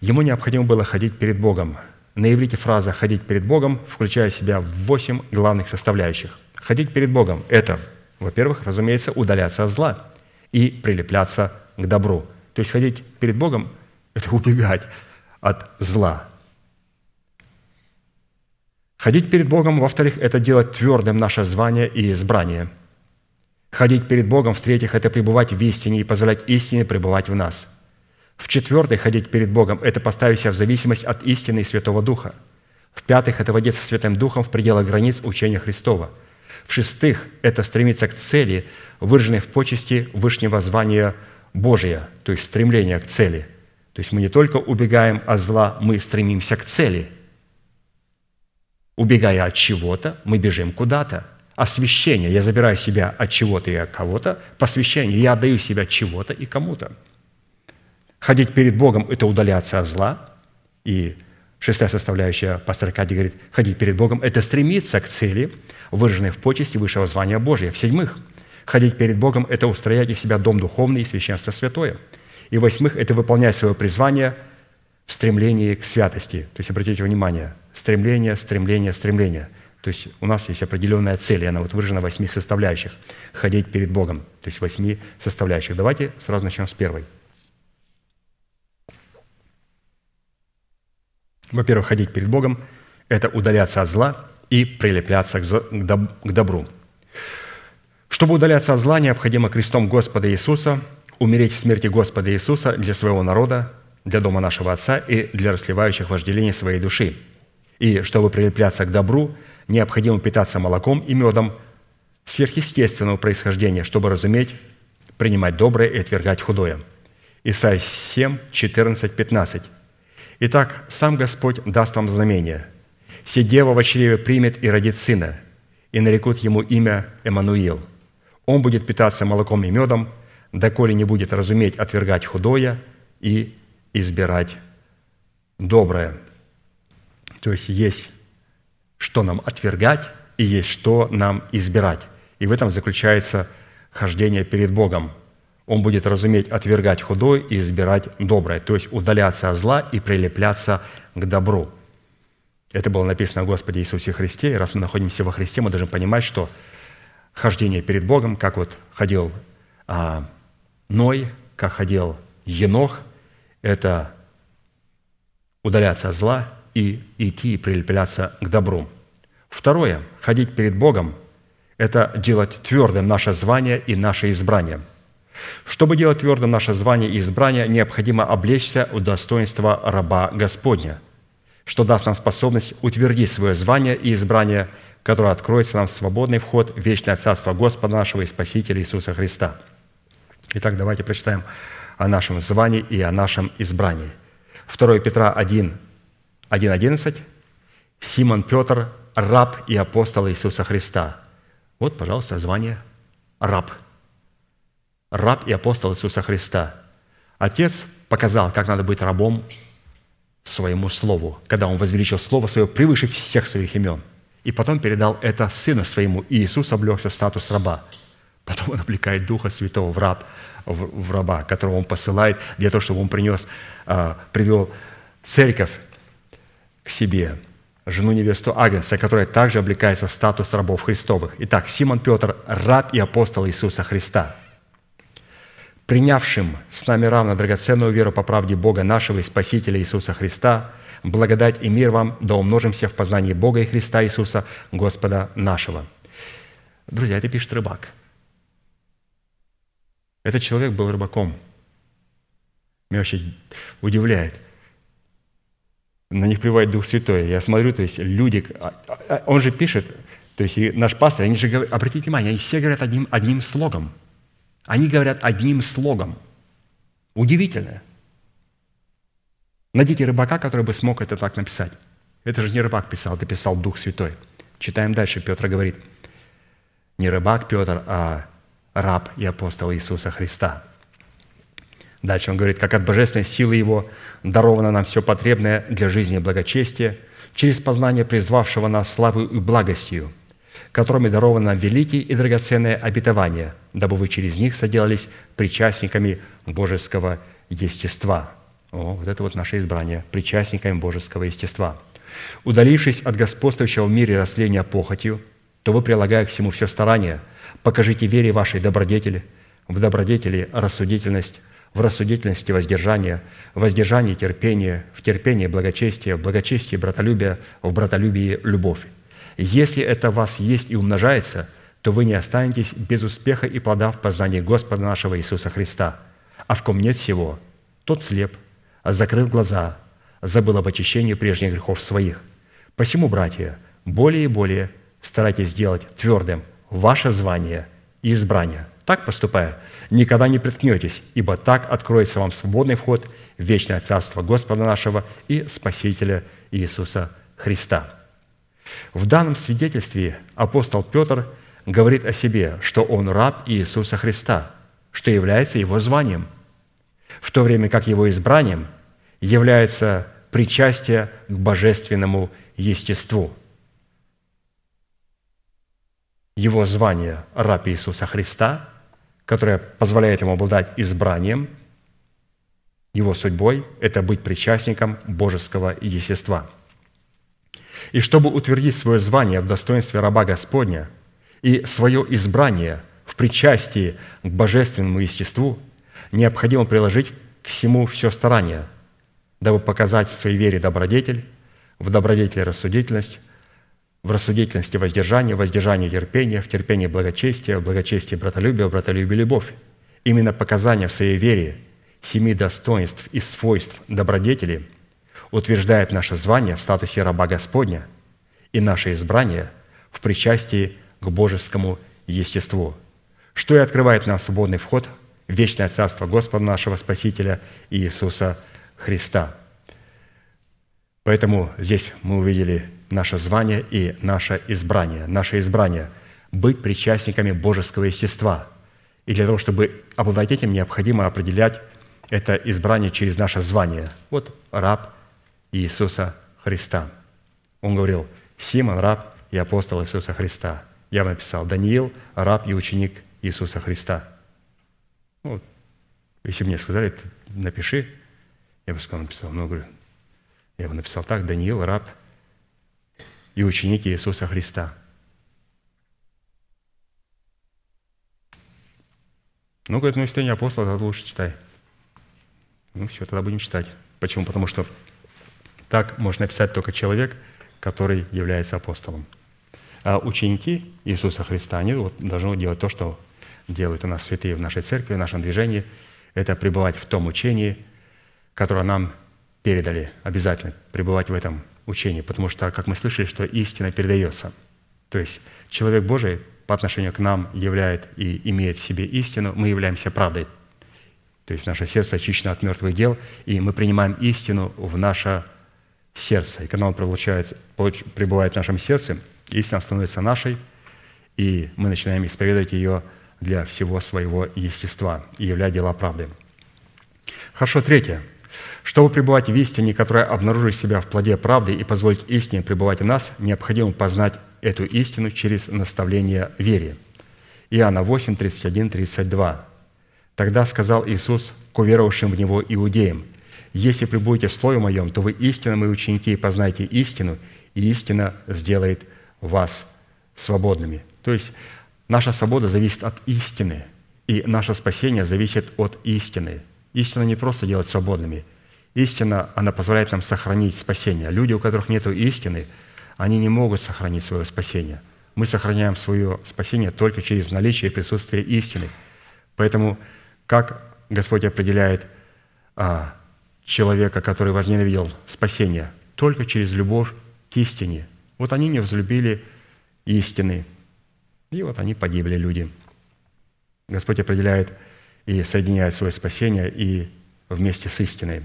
Speaker 2: ему необходимо было ходить перед Богом. На иврите фраза «ходить перед Богом» включая в себя восемь главных составляющих. Ходить перед Богом – это, во-первых, разумеется, удаляться от зла и прилепляться к добру. То есть ходить перед Богом – это убегать от зла. Ходить перед Богом, во-вторых, это делать твердым наше звание и избрание. Ходить перед Богом, в-третьих, это пребывать в истине и позволять истине пребывать в нас – в-четвертых, ходить перед Богом – это поставить себя в зависимость от истины и Святого Духа. В-пятых, это водиться Святым Духом в пределах границ учения Христова. В-шестых, это стремиться к цели, выраженной в почести Вышнего звания Божия, то есть стремление к цели. То есть мы не только убегаем от зла, мы стремимся к цели. Убегая от чего-то, мы бежим куда-то. Освящение. Я забираю себя от чего-то и от кого-то. Посвящение. Я отдаю себя чего-то и кому-то. Ходить перед Богом – это удаляться от зла. И шестая составляющая, пастор Кади говорит, ходить перед Богом – это стремиться к цели, выраженной в почести высшего звания Божия. В-седьмых, Ходить перед Богом – это устроять из себя дом духовный и священство святое. И восьмых – это выполнять свое призвание в стремлении к святости. То есть, обратите внимание, стремление, стремление, стремление. То есть у нас есть определенная цель, и она вот выражена в восьми составляющих. Ходить перед Богом, то есть восьми составляющих. Давайте сразу начнем с первой. Во-первых, ходить перед Богом – это удаляться от зла и прилепляться к добру. Чтобы удаляться от зла, необходимо крестом Господа Иисуса умереть в смерти Господа Иисуса для своего народа, для дома нашего Отца и для расливающих вожделений своей души. И чтобы прилепляться к добру, необходимо питаться молоком и медом сверхъестественного происхождения, чтобы разуметь, принимать доброе и отвергать худое. Исайя 7, 14, 15. Итак, сам Господь даст вам знамение. Се дева в чреве примет и родит сына, и нарекут ему имя Эммануил. Он будет питаться молоком и медом, доколе не будет разуметь отвергать худое и избирать доброе. То есть есть что нам отвергать и есть что нам избирать. И в этом заключается хождение перед Богом. Он будет разуметь отвергать худое и избирать доброе, то есть удаляться от зла и прилепляться к добру. Это было написано о Господе Иисусе Христе, и раз мы находимся во Христе, мы должны понимать, что хождение перед Богом, как вот ходил а, Ной, как ходил Енох, это удаляться от зла и идти и прилепляться к добру. Второе, ходить перед Богом – это делать твердым наше звание и наше избрание. Чтобы делать твердым наше звание и избрание, необходимо облечься в достоинство раба Господня, что даст нам способность утвердить свое звание и избрание, которое откроется нам свободный вход в вечное Царство Господа нашего и Спасителя Иисуса Христа. Итак, давайте прочитаем о нашем звании и о нашем избрании. 2 Петра 1, 1.11. Симон Петр, раб и апостол Иисуса Христа. Вот, пожалуйста, звание раб. Раб и апостол Иисуса Христа. Отец показал, как надо быть рабом своему Слову, когда Он возвеличил Слово Свое превыше всех своих имен. И потом передал это Сыну Своему, и Иисус облегся в статус раба. Потом Он облекает Духа Святого в, раб, в, в раба, которого Он посылает для того, чтобы Он принес, а, привел церковь к себе, жену невесту Агнца, которая также облекается в статус рабов Христовых. Итак, Симон Петр – раб и апостол Иисуса Христа, принявшим с нами равно драгоценную веру по правде Бога нашего и Спасителя Иисуса Христа, благодать и мир вам, да умножимся в познании Бога и Христа Иисуса, Господа нашего». Друзья, это пишет рыбак. Этот человек был рыбаком. Меня очень удивляет – на них приводит Дух Святой. Я смотрю, то есть люди, а, а, он же пишет, то есть и наш пастор, они же говорят, обратите внимание, они все говорят одним, одним слогом. Они говорят одним слогом. Удивительно. Найдите рыбака, который бы смог это так написать. Это же не рыбак писал, это писал Дух Святой. Читаем дальше. Петр говорит, не рыбак Петр, а раб и апостол Иисуса Христа – Дальше он говорит, как от божественной силы Его даровано нам все потребное для жизни и благочестия, через познание призвавшего нас славой и благостью, которыми даровано нам великие и драгоценные обетования, дабы вы через них соделались причастниками божеского естества. О, вот это вот наше избрание, причастниками божеского естества. Удалившись от господствующего в мире растления похотью, то вы, прилагая к всему все старание, покажите вере вашей добродетели, в добродетели рассудительность, в рассудительности воздержание, в воздержании терпение, в терпении благочестие, в благочестии братолюбие, в братолюбии любовь. Если это вас есть и умножается, то вы не останетесь без успеха и плода в познании Господа нашего Иисуса Христа. А в ком нет всего, тот слеп, закрыл глаза, забыл об очищении прежних грехов своих. Посему, братья, более и более старайтесь сделать твердым ваше звание и избрание. Так поступая, никогда не приткнетесь, ибо так откроется вам свободный вход в вечное Царство Господа нашего и Спасителя Иисуса Христа. В данном свидетельстве апостол Петр говорит о себе, что он раб Иисуса Христа, что является его званием, в то время как его избранием является причастие к божественному естеству. его звание раб Иисуса Христа, которое позволяет ему обладать избранием, его судьбой – это быть причастником божеского естества. И чтобы утвердить свое звание в достоинстве раба Господня и свое избрание в причастии к божественному естеству, необходимо приложить к всему все старание, дабы показать в своей вере добродетель, в добродетели рассудительность, в рассудительности воздержание, в воздержании терпение, в терпении благочестие, в благочестии братолюбие, в братолюбии любовь. Именно показание в своей вере семи достоинств и свойств добродетели утверждает наше звание в статусе раба Господня и наше избрание в причастии к божескому естеству, что и открывает нам свободный вход в вечное царство Господа нашего Спасителя Иисуса Христа. Поэтому здесь мы увидели наше звание и наше избрание. Наше избрание – быть причастниками божеского естества. И для того, чтобы обладать этим, необходимо определять это избрание через наше звание. Вот раб Иисуса Христа. Он говорил, Симон, раб и апостол Иисуса Христа. Я написал, Даниил, раб и ученик Иисуса Христа. Ну, если бы мне сказали, напиши, я бы сказал, написал. Но говорю, я бы написал так, Даниил, раб и ученики Иисуса Христа. Ну, говорит, ну, если ты не апостол, тогда лучше читай. Ну, все, тогда будем читать. Почему? Потому что так может написать только человек, который является апостолом. А ученики Иисуса Христа, они вот должны делать то, что делают у нас святые в нашей церкви, в нашем движении. Это пребывать в том учении, которое нам передали. Обязательно пребывать в этом учении, потому что, как мы слышали, что истина передается. То есть человек Божий по отношению к нам являет и имеет в себе истину, мы являемся правдой. То есть наше сердце очищено от мертвых дел, и мы принимаем истину в наше сердце. И когда он пребывает в нашем сердце, истина становится нашей, и мы начинаем исповедовать ее для всего своего естества и являть дела правды. Хорошо, третье – чтобы пребывать в истине, которая обнаружит себя в плоде правды и позволить истине пребывать в нас, необходимо познать эту истину через наставление вере. Иоанна 8, 31, 32. «Тогда сказал Иисус к уверовавшим в Него иудеям, «Если пребудете в Слове Моем, то вы истинно мои ученики и познаете истину, и истина сделает вас свободными». То есть наша свобода зависит от истины, и наше спасение зависит от истины. Истина не просто делать свободными – Истина, она позволяет нам сохранить спасение. Люди, у которых нет истины, они не могут сохранить свое спасение. Мы сохраняем свое спасение только через наличие и присутствие истины. Поэтому как Господь определяет а, человека, который возненавидел спасение? Только через любовь к истине. Вот они не взлюбили истины, и вот они погибли, люди. Господь определяет и соединяет свое спасение и вместе с истиной.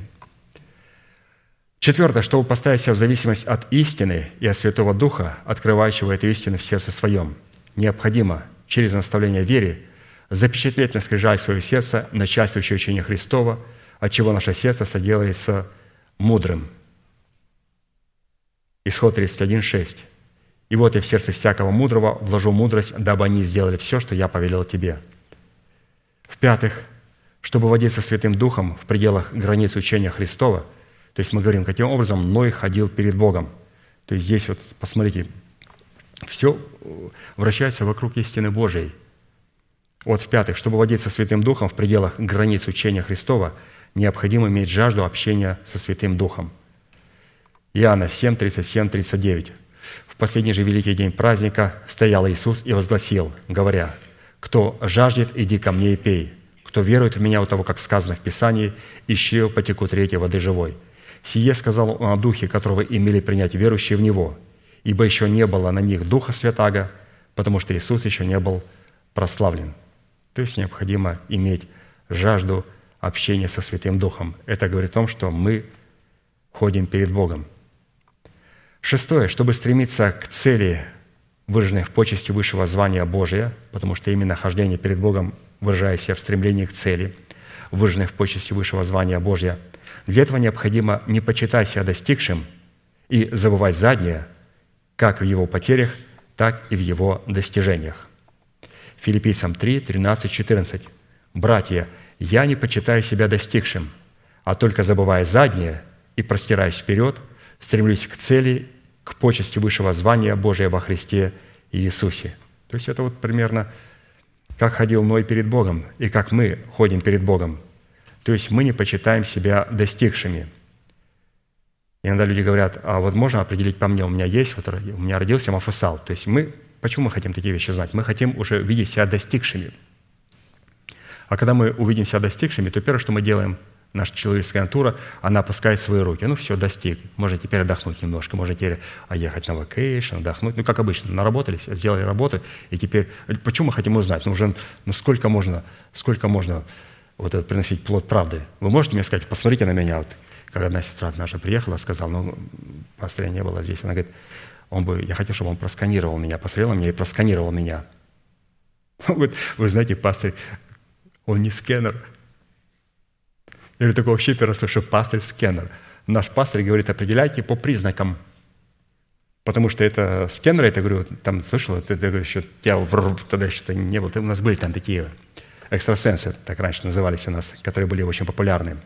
Speaker 2: Четвертое, чтобы поставить себя в зависимость от истины и от Святого Духа, открывающего эту истину в сердце своем, необходимо через наставление вере запечатлеть на скрижаль свое сердце начальствующее учение Христова, от чего наше сердце соделается мудрым. Исход 31.6. «И вот я в сердце всякого мудрого вложу мудрость, дабы они сделали все, что я повелел тебе». В-пятых, чтобы водиться Святым Духом в пределах границ учения Христова – то есть мы говорим, каким образом Ной ходил перед Богом. То есть здесь вот, посмотрите, все вращается вокруг истины Божией. Вот в-пятых, чтобы водиться Святым Духом в пределах границ учения Христова, необходимо иметь жажду общения со Святым Духом. Иоанна 7, 37, 39. В последний же великий день праздника стоял Иисус и возгласил, говоря, «Кто жаждет, иди ко мне и пей. Кто верует в Меня, у того, как сказано в Писании, ищи потекут реки воды живой». Сие сказал он о Духе, которого имели принять верующие в Него, ибо еще не было на них Духа Святаго, потому что Иисус еще не был прославлен. То есть необходимо иметь жажду общения со Святым Духом. Это говорит о том, что мы ходим перед Богом. Шестое, чтобы стремиться к цели, выраженной в почести высшего звания Божия, потому что именно хождение перед Богом выражает себя в стремлении к цели, выраженной в почести высшего звания Божия – для этого необходимо не почитать себя достигшим и забывать заднее, как в его потерях так и в его достижениях. Филиппийцам 3, 13, 14. «Братья, я не почитаю себя достигшим, а только забывая заднее и простираясь вперед, стремлюсь к цели, к почести высшего звания Божия во Христе Иисусе». То есть это вот примерно как ходил Ной перед Богом и как мы ходим перед Богом. То есть мы не почитаем себя достигшими. Иногда люди говорят, а вот можно определить по мне, у меня есть, вот, у меня родился Мафусал. То есть мы, почему мы хотим такие вещи знать? Мы хотим уже видеть себя достигшими. А когда мы увидим себя достигшими, то первое, что мы делаем – наша человеческая натура, она опускает свои руки. Ну, все, достиг. Можно теперь отдохнуть немножко, можно теперь ехать на вакейшн, отдохнуть. Ну, как обычно, наработались, сделали работу, и теперь... Почему мы хотим узнать? Ну, уже, ну, сколько можно, сколько можно вот это приносить плод правды? Вы можете мне сказать, посмотрите на меня, вот, когда одна сестра наша приехала, сказала, ну, пастыря не было здесь, она говорит, он бы, я хотел, чтобы он просканировал меня, посмотрел на меня и просканировал меня. Вы, вы знаете, пастырь, он не скэнер, я говорю, такого вообще первый слышу, пастырь-скенер. Наш пастырь говорит, определяйте по признакам. Потому что это скенеры, я говорю, там слышал, ты, ты еще, я тогда еще не был, у нас были там такие экстрасенсы, так раньше назывались у нас, которые были очень популярны.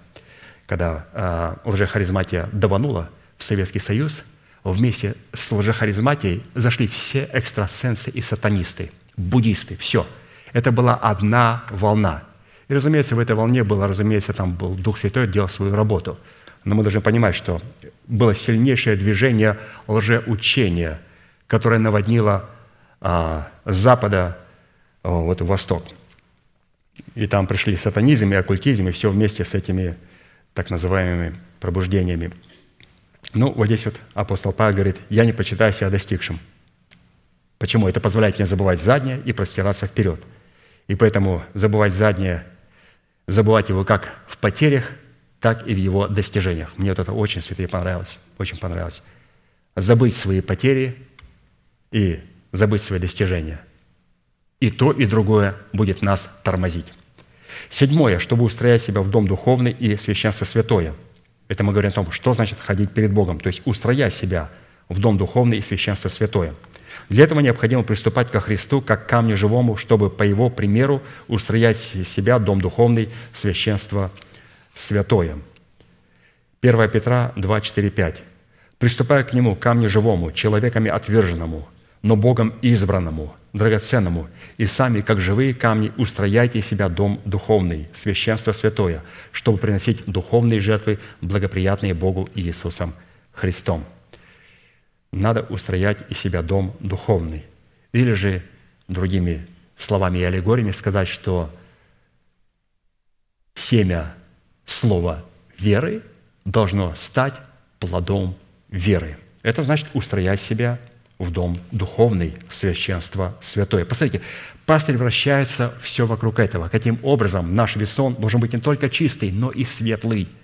Speaker 2: Когда э, лжехаризматия даванула в Советский Союз, вместе с лжехаризматией зашли все экстрасенсы и сатанисты, буддисты, все. Это была одна волна – и, разумеется, в этой волне было, разумеется, там был Дух Святой, делал свою работу. Но мы должны понимать, что было сильнейшее движение лжеучения, которое наводнило а, с запада а, вот, в восток. И там пришли сатанизм и оккультизм, и все вместе с этими так называемыми пробуждениями. Ну, вот здесь вот апостол Павел говорит, «Я не почитаю себя достигшим». Почему? Это позволяет мне забывать заднее и простираться вперед. И поэтому забывать заднее забывать его как в потерях, так и в его достижениях. Мне вот это очень, святые, понравилось. Очень понравилось. Забыть свои потери и забыть свои достижения. И то, и другое будет нас тормозить. Седьмое, чтобы устроять себя в дом духовный и священство святое. Это мы говорим о том, что значит ходить перед Богом, то есть устроять себя в дом духовный и священство святое – для этого необходимо приступать ко Христу как к камню живому, чтобы по Его примеру устроять себя дом духовный, священство святое. 1 Петра 2, 4, 5. «Приступая к Нему, камню живому, человеками отверженному, но Богом избранному, драгоценному, и сами, как живые камни, устрояйте себя дом духовный, священство святое, чтобы приносить духовные жертвы, благоприятные Богу Иисусом Христом» надо устроять из себя дом духовный. Или же, другими словами и аллегориями, сказать, что семя слова веры должно стать плодом веры. Это значит устроять себя в дом духовный, священство святое. Посмотрите, пастырь вращается все вокруг этого. Каким образом наш весон должен быть не только чистый, но и светлый –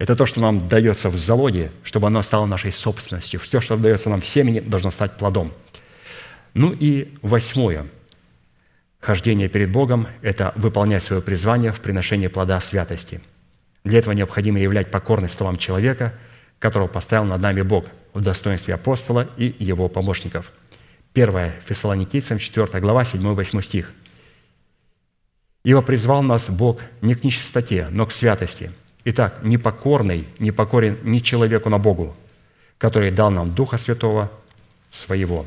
Speaker 2: это то, что нам дается в залоге, чтобы оно стало нашей собственностью. Все, что дается нам в семени, должно стать плодом. Ну и восьмое. Хождение перед Богом – это выполнять свое призвание в приношении плода святости. Для этого необходимо являть покорность словам человека, которого поставил над нами Бог в достоинстве апостола и его помощников. 1 Фессалоникийцам, 4 глава, 7-8 стих. «Ибо призвал нас Бог не к нечистоте, но к святости, Итак, непокорный не покорен ни человеку на Богу, который дал нам Духа Святого Своего.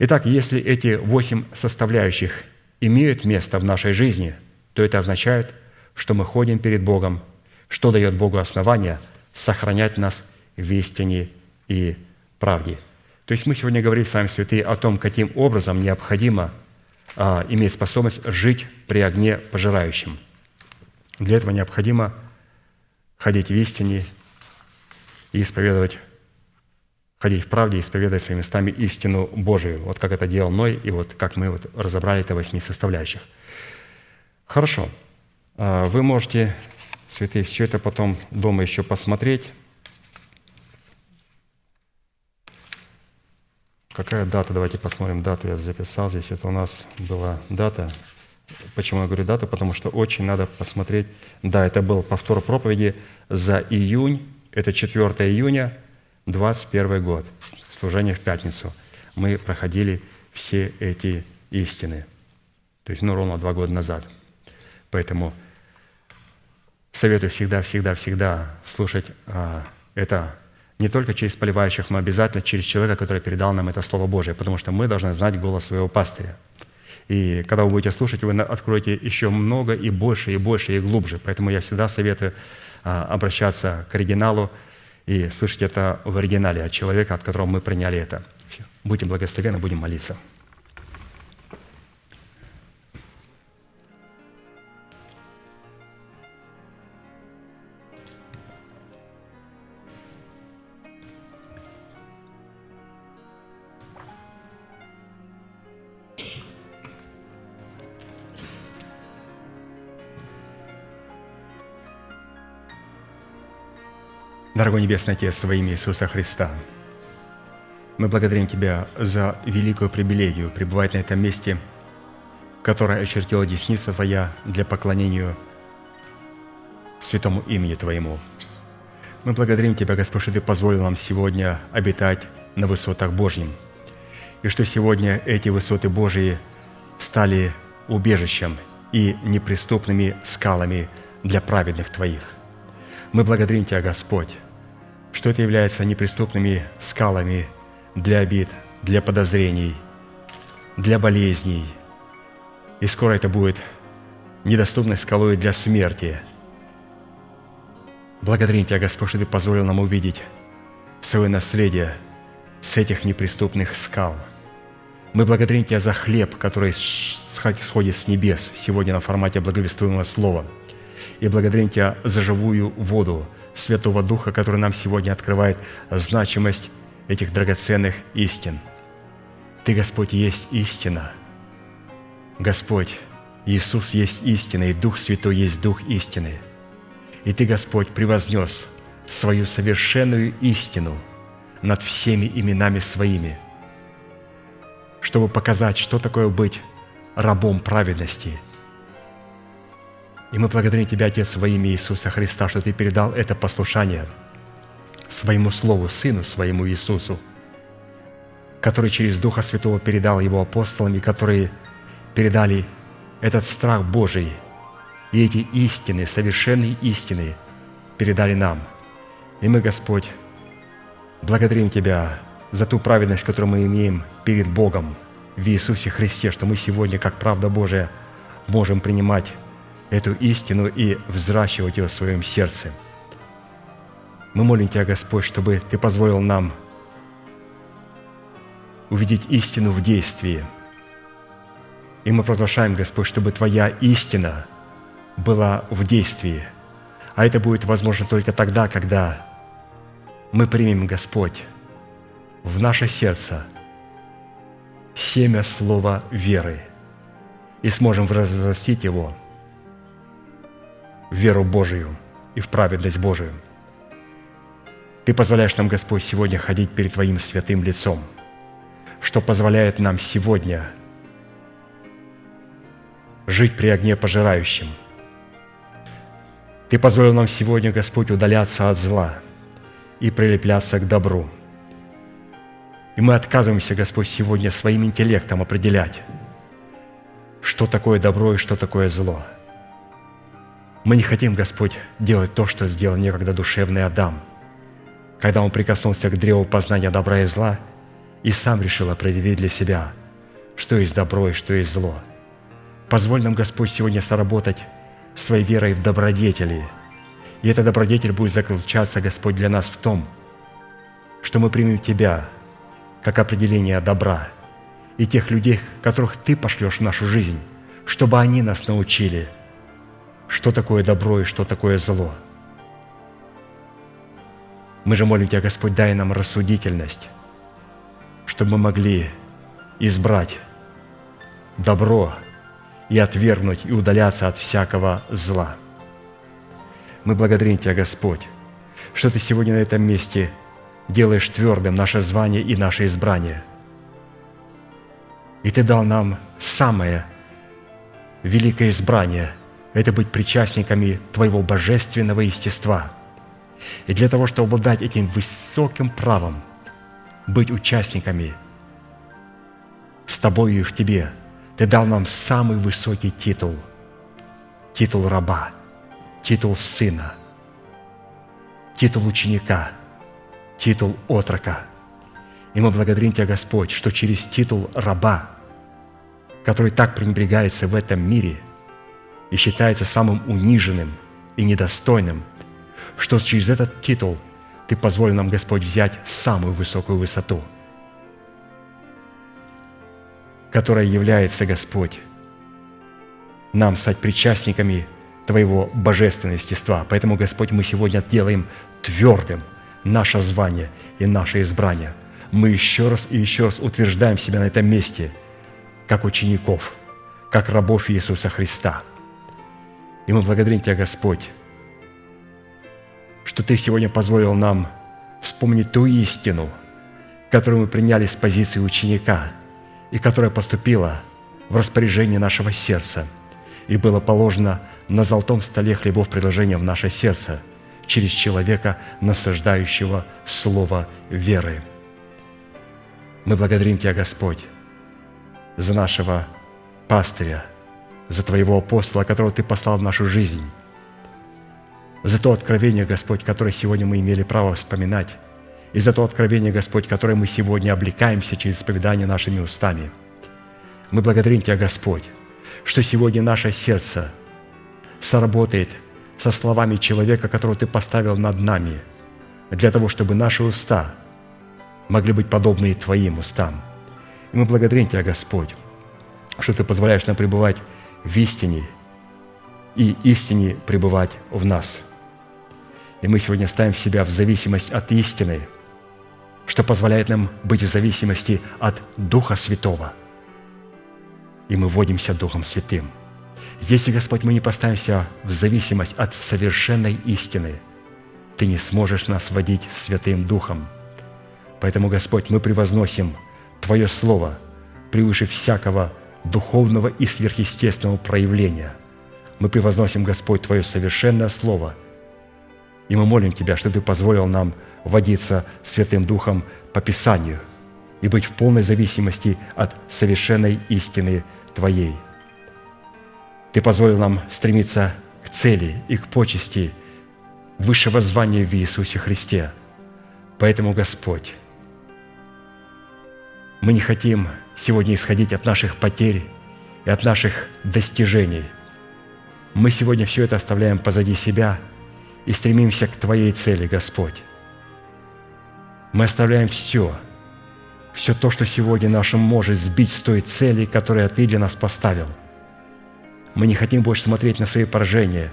Speaker 2: Итак, если эти восемь составляющих имеют место в нашей жизни, то это означает, что мы ходим перед Богом, что дает Богу основание сохранять нас в истине и правде. То есть мы сегодня говорили с вами, святые, о том, каким образом необходимо а, иметь способность жить при огне пожирающем. Для этого необходимо ходить в истине и исповедовать, ходить в правде и исповедовать своими местами истину Божию. Вот как это делал Ной, и вот как мы вот разобрали это восьми составляющих. Хорошо. А, вы можете, святые, все это потом дома еще посмотреть. Какая дата? Давайте посмотрим дату. Я записал здесь. Это у нас была дата Почему я говорю дату? Потому что очень надо посмотреть. Да, это был повтор проповеди за июнь, это 4 июня 21 год, служение в пятницу, мы проходили все эти истины. То есть, ну, ровно два года назад. Поэтому советую всегда, всегда, всегда слушать а, это не только через поливающих, но обязательно через человека, который передал нам это Слово Божие, потому что мы должны знать голос своего пастыря. И когда вы будете слушать, вы откроете еще много и больше, и больше, и глубже. Поэтому я всегда советую а, обращаться к оригиналу и слышать это в оригинале от человека, от которого мы приняли это. Будьте благословенны, будем молиться. Дорогой Небесный Отец, во имя Иисуса Христа, мы благодарим Тебя за великую привилегию пребывать на этом месте, которое очертила десница Твоя для поклонения святому имени Твоему. Мы благодарим Тебя, Господь, что Ты позволил нам сегодня обитать на высотах Божьим, и что сегодня эти высоты Божьи стали убежищем и неприступными скалами для праведных Твоих. Мы благодарим Тебя, Господь, что это является неприступными скалами для обид, для подозрений, для болезней. И скоро это будет недоступной скалой для смерти. Благодарим Тебя, Господь, что Ты позволил нам увидеть свое наследие с этих неприступных скал. Мы благодарим Тебя за хлеб, который сходит с небес сегодня на формате благовествуемого слова. И благодарим Тебя за живую воду, Святого Духа, который нам сегодня открывает значимость этих драгоценных истин. Ты, Господь, есть истина. Господь, Иисус есть истина, и Дух Святой есть Дух истины. И Ты, Господь, превознес свою совершенную истину над всеми именами своими, чтобы показать, что такое быть рабом праведности – и мы благодарим Тебя, Отец, во Иисуса Христа, что Ты передал это послушание своему Слову, Сыну своему Иисусу, который через Духа Святого передал Его апостолам, и которые передали этот страх Божий и эти истины, совершенные истины передали нам. И мы, Господь, благодарим Тебя за ту праведность, которую мы имеем перед Богом в Иисусе Христе, что мы сегодня, как правда Божия, можем принимать эту истину и взращивать ее в своем сердце. Мы молим Тебя, Господь, чтобы Ты позволил нам увидеть истину в действии. И мы провозглашаем, Господь, чтобы Твоя истина была в действии. А это будет возможно только тогда, когда мы примем, Господь, в наше сердце семя слова веры и сможем разрастить его – в веру Божию и в праведность Божию. Ты позволяешь нам, Господь, сегодня ходить перед Твоим святым лицом, что позволяет нам сегодня жить при огне пожирающем. Ты позволил нам сегодня, Господь, удаляться от зла и прилепляться к добру. И мы отказываемся, Господь, сегодня своим интеллектом определять, что такое добро и что такое зло – мы не хотим, Господь, делать то, что сделал некогда душевный Адам, когда он прикоснулся к древу познания добра и зла и сам решил определить для себя, что есть добро и что есть зло. Позволь нам, Господь, сегодня соработать своей верой в добродетели. И эта добродетель будет заключаться, Господь, для нас в том, что мы примем Тебя как определение добра и тех людей, которых Ты пошлешь в нашу жизнь, чтобы они нас научили – что такое добро и что такое зло. Мы же молим Тебя, Господь, дай нам рассудительность, чтобы мы могли избрать добро и отвергнуть и удаляться от всякого зла. Мы благодарим Тебя, Господь, что Ты сегодня на этом месте делаешь твердым наше звание и наше избрание. И Ты дал нам самое великое избрание – это быть причастниками Твоего божественного естества. И для того, чтобы обладать этим высоким правом, быть участниками с тобою и в тебе, ты дал нам самый высокий титул, титул раба, титул сына, титул ученика, титул отрока. И мы благодарим Тебя, Господь, что через титул раба, который так пренебрегается в этом мире и считается самым униженным и недостойным, что через этот титул Ты позволил нам, Господь, взять самую высокую высоту, которая является, Господь, нам стать причастниками Твоего божественного естества. Поэтому, Господь, мы сегодня делаем твердым наше звание и наше избрание. Мы еще раз и еще раз утверждаем себя на этом месте, как учеников, как рабов Иисуса Христа. И мы благодарим Тебя, Господь, что Ты сегодня позволил нам вспомнить ту истину, которую мы приняли с позиции ученика и которая поступила в распоряжение нашего сердца и было положено на золотом столе хлебов предложения в наше сердце через человека, насаждающего слово веры. Мы благодарим Тебя, Господь, за нашего пастыря, за Твоего апостола, которого Ты послал в нашу жизнь, за то откровение, Господь, которое сегодня мы имели право вспоминать, и за то откровение, Господь, которое мы сегодня облекаемся через исповедание нашими устами. Мы благодарим Тебя, Господь, что сегодня наше сердце сработает со словами человека, которого Ты поставил над нами, для того, чтобы наши уста могли быть подобны Твоим устам. И мы благодарим Тебя, Господь, что Ты позволяешь нам пребывать в истине и истине пребывать в нас. И мы сегодня ставим себя в зависимость от истины, что позволяет нам быть в зависимости от Духа Святого. И мы вводимся Духом Святым. Если, Господь, мы не поставимся в зависимость от совершенной истины, Ты не сможешь нас водить Святым Духом. Поэтому, Господь, мы превозносим Твое Слово превыше всякого духовного и сверхъестественного проявления. Мы превозносим, Господь, Твое совершенное Слово, и мы молим Тебя, что Ты позволил нам водиться Святым Духом по Писанию и быть в полной зависимости от совершенной истины Твоей. Ты позволил нам стремиться к цели и к почести высшего звания в Иисусе Христе. Поэтому, Господь, мы не хотим сегодня исходить от наших потерь и от наших достижений. Мы сегодня все это оставляем позади себя и стремимся к Твоей цели, Господь. Мы оставляем все, все то, что сегодня нашим может сбить с той цели, которую Ты для нас поставил. Мы не хотим больше смотреть на свои поражения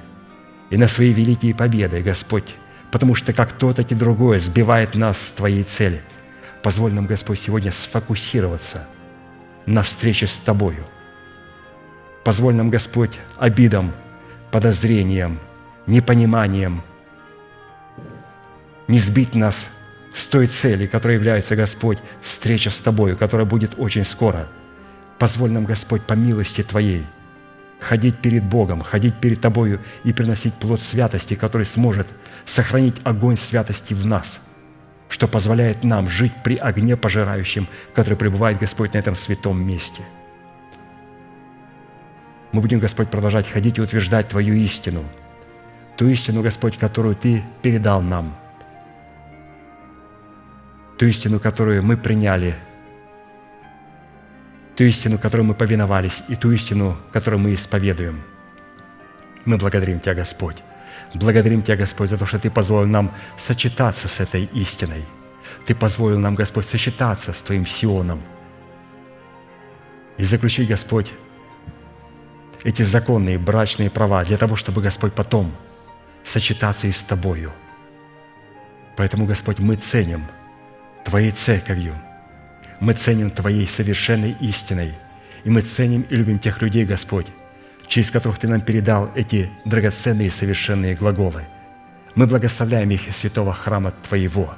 Speaker 2: и на свои великие победы, Господь, потому что как то, так и другое сбивает нас с Твоей цели. Позволь нам, Господь, сегодня сфокусироваться – на встрече с Тобою. Позволь нам, Господь, обидам, подозрениям, непониманием не сбить нас с той цели, которая является, Господь, встреча с Тобою, которая будет очень скоро. Позволь нам, Господь, по милости Твоей, ходить перед Богом, ходить перед Тобою и приносить плод святости, который сможет сохранить огонь святости в нас – что позволяет нам жить при огне пожирающем, который пребывает Господь на этом святом месте. Мы будем, Господь, продолжать ходить и утверждать Твою истину, ту истину, Господь, которую Ты передал нам, ту истину, которую мы приняли, ту истину, которой мы повиновались, и ту истину, которую мы исповедуем. Мы благодарим Тебя, Господь, Благодарим Тебя, Господь, за то, что Ты позволил нам сочетаться с этой истиной. Ты позволил нам, Господь, сочетаться с Твоим Сионом. И заключить, Господь, эти законные брачные права для того, чтобы, Господь, потом сочетаться и с Тобою. Поэтому, Господь, мы ценим Твоей церковью, мы ценим Твоей совершенной истиной, и мы ценим и любим тех людей, Господь, через которых Ты нам передал эти драгоценные и совершенные глаголы. Мы благословляем их из святого храма Твоего,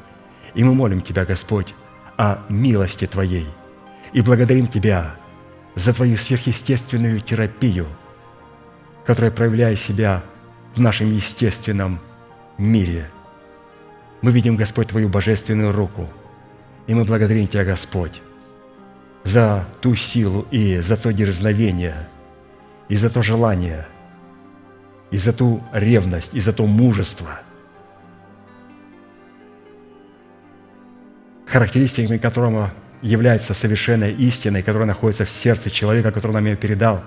Speaker 2: и мы молим Тебя, Господь, о милости Твоей, и благодарим Тебя за Твою сверхъестественную терапию, которая проявляет себя в нашем естественном мире, Мы видим, Господь, Твою божественную руку. И мы благодарим Тебя, Господь, за ту силу и за то дерзновение, и за то желание, и за ту ревность, и за то мужество, характеристиками которого является совершенная истина, которая находится в сердце человека, который нам ее передал,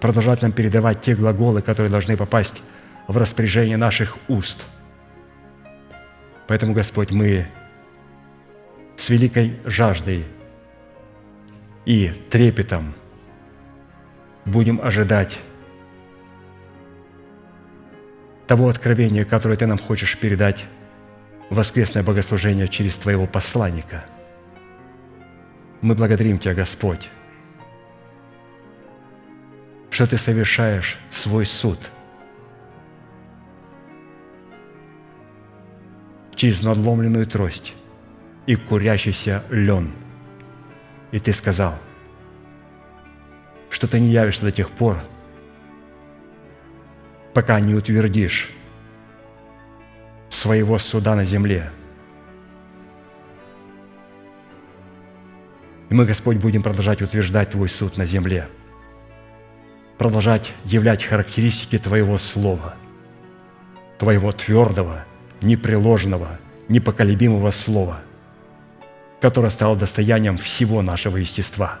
Speaker 2: продолжать нам передавать те глаголы, которые должны попасть в распоряжение наших уст. Поэтому, Господь, мы с великой жаждой и трепетом будем ожидать того откровения, которое Ты нам хочешь передать в воскресное богослужение через Твоего посланника. Мы благодарим Тебя, Господь, что Ты совершаешь свой суд через надломленную трость и курящийся лен. И Ты сказал, что Ты не явишься до тех пор, пока не утвердишь своего суда на земле. И мы, Господь, будем продолжать утверждать Твой суд на земле, продолжать являть характеристики Твоего Слова, Твоего твердого, непреложного, непоколебимого Слова, которое стало достоянием всего нашего естества.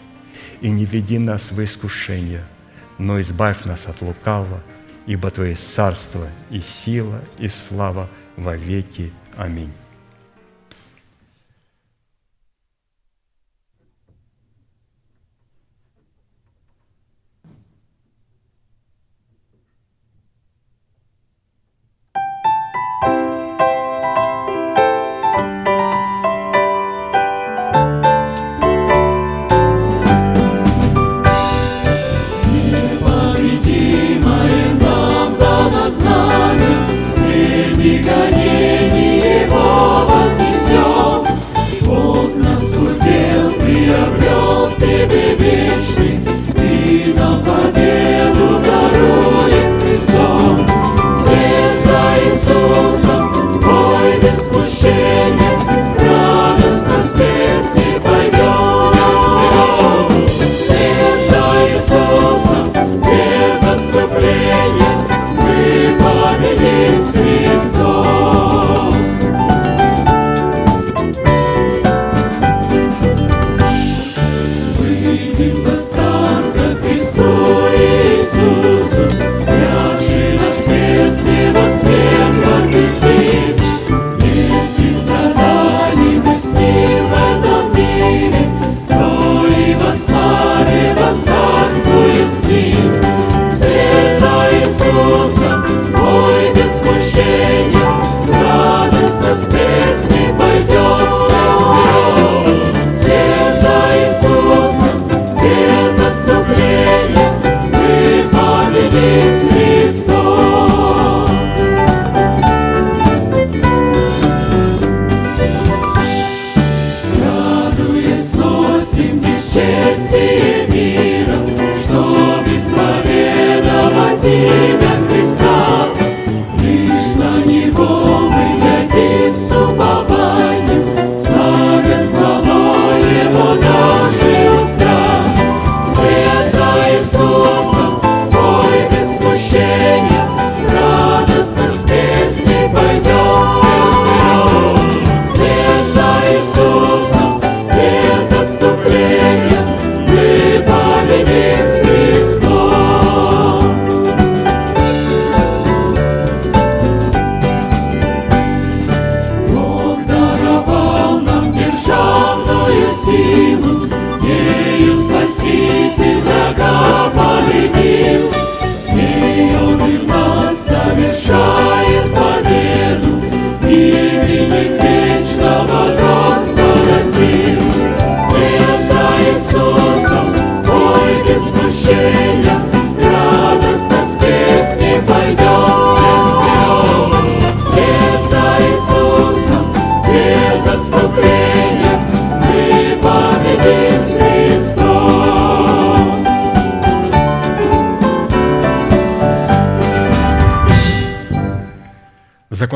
Speaker 2: И не веди нас в искушение, но избавь нас от лукавого, ибо Твое царство и сила и слава – во веки. Аминь.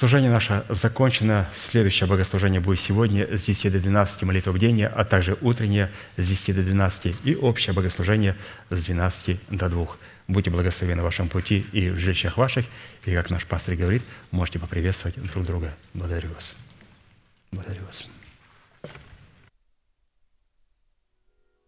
Speaker 2: Служение наше закончено. Следующее богослужение будет сегодня с 10 до 12 молитва бдения, а также утреннее с 10 до 12 и общее богослужение с 12 до 2. Будьте благословены в вашем пути и в жилищах ваших. И, как наш пастор говорит, можете поприветствовать друг друга. Благодарю вас. Благодарю вас.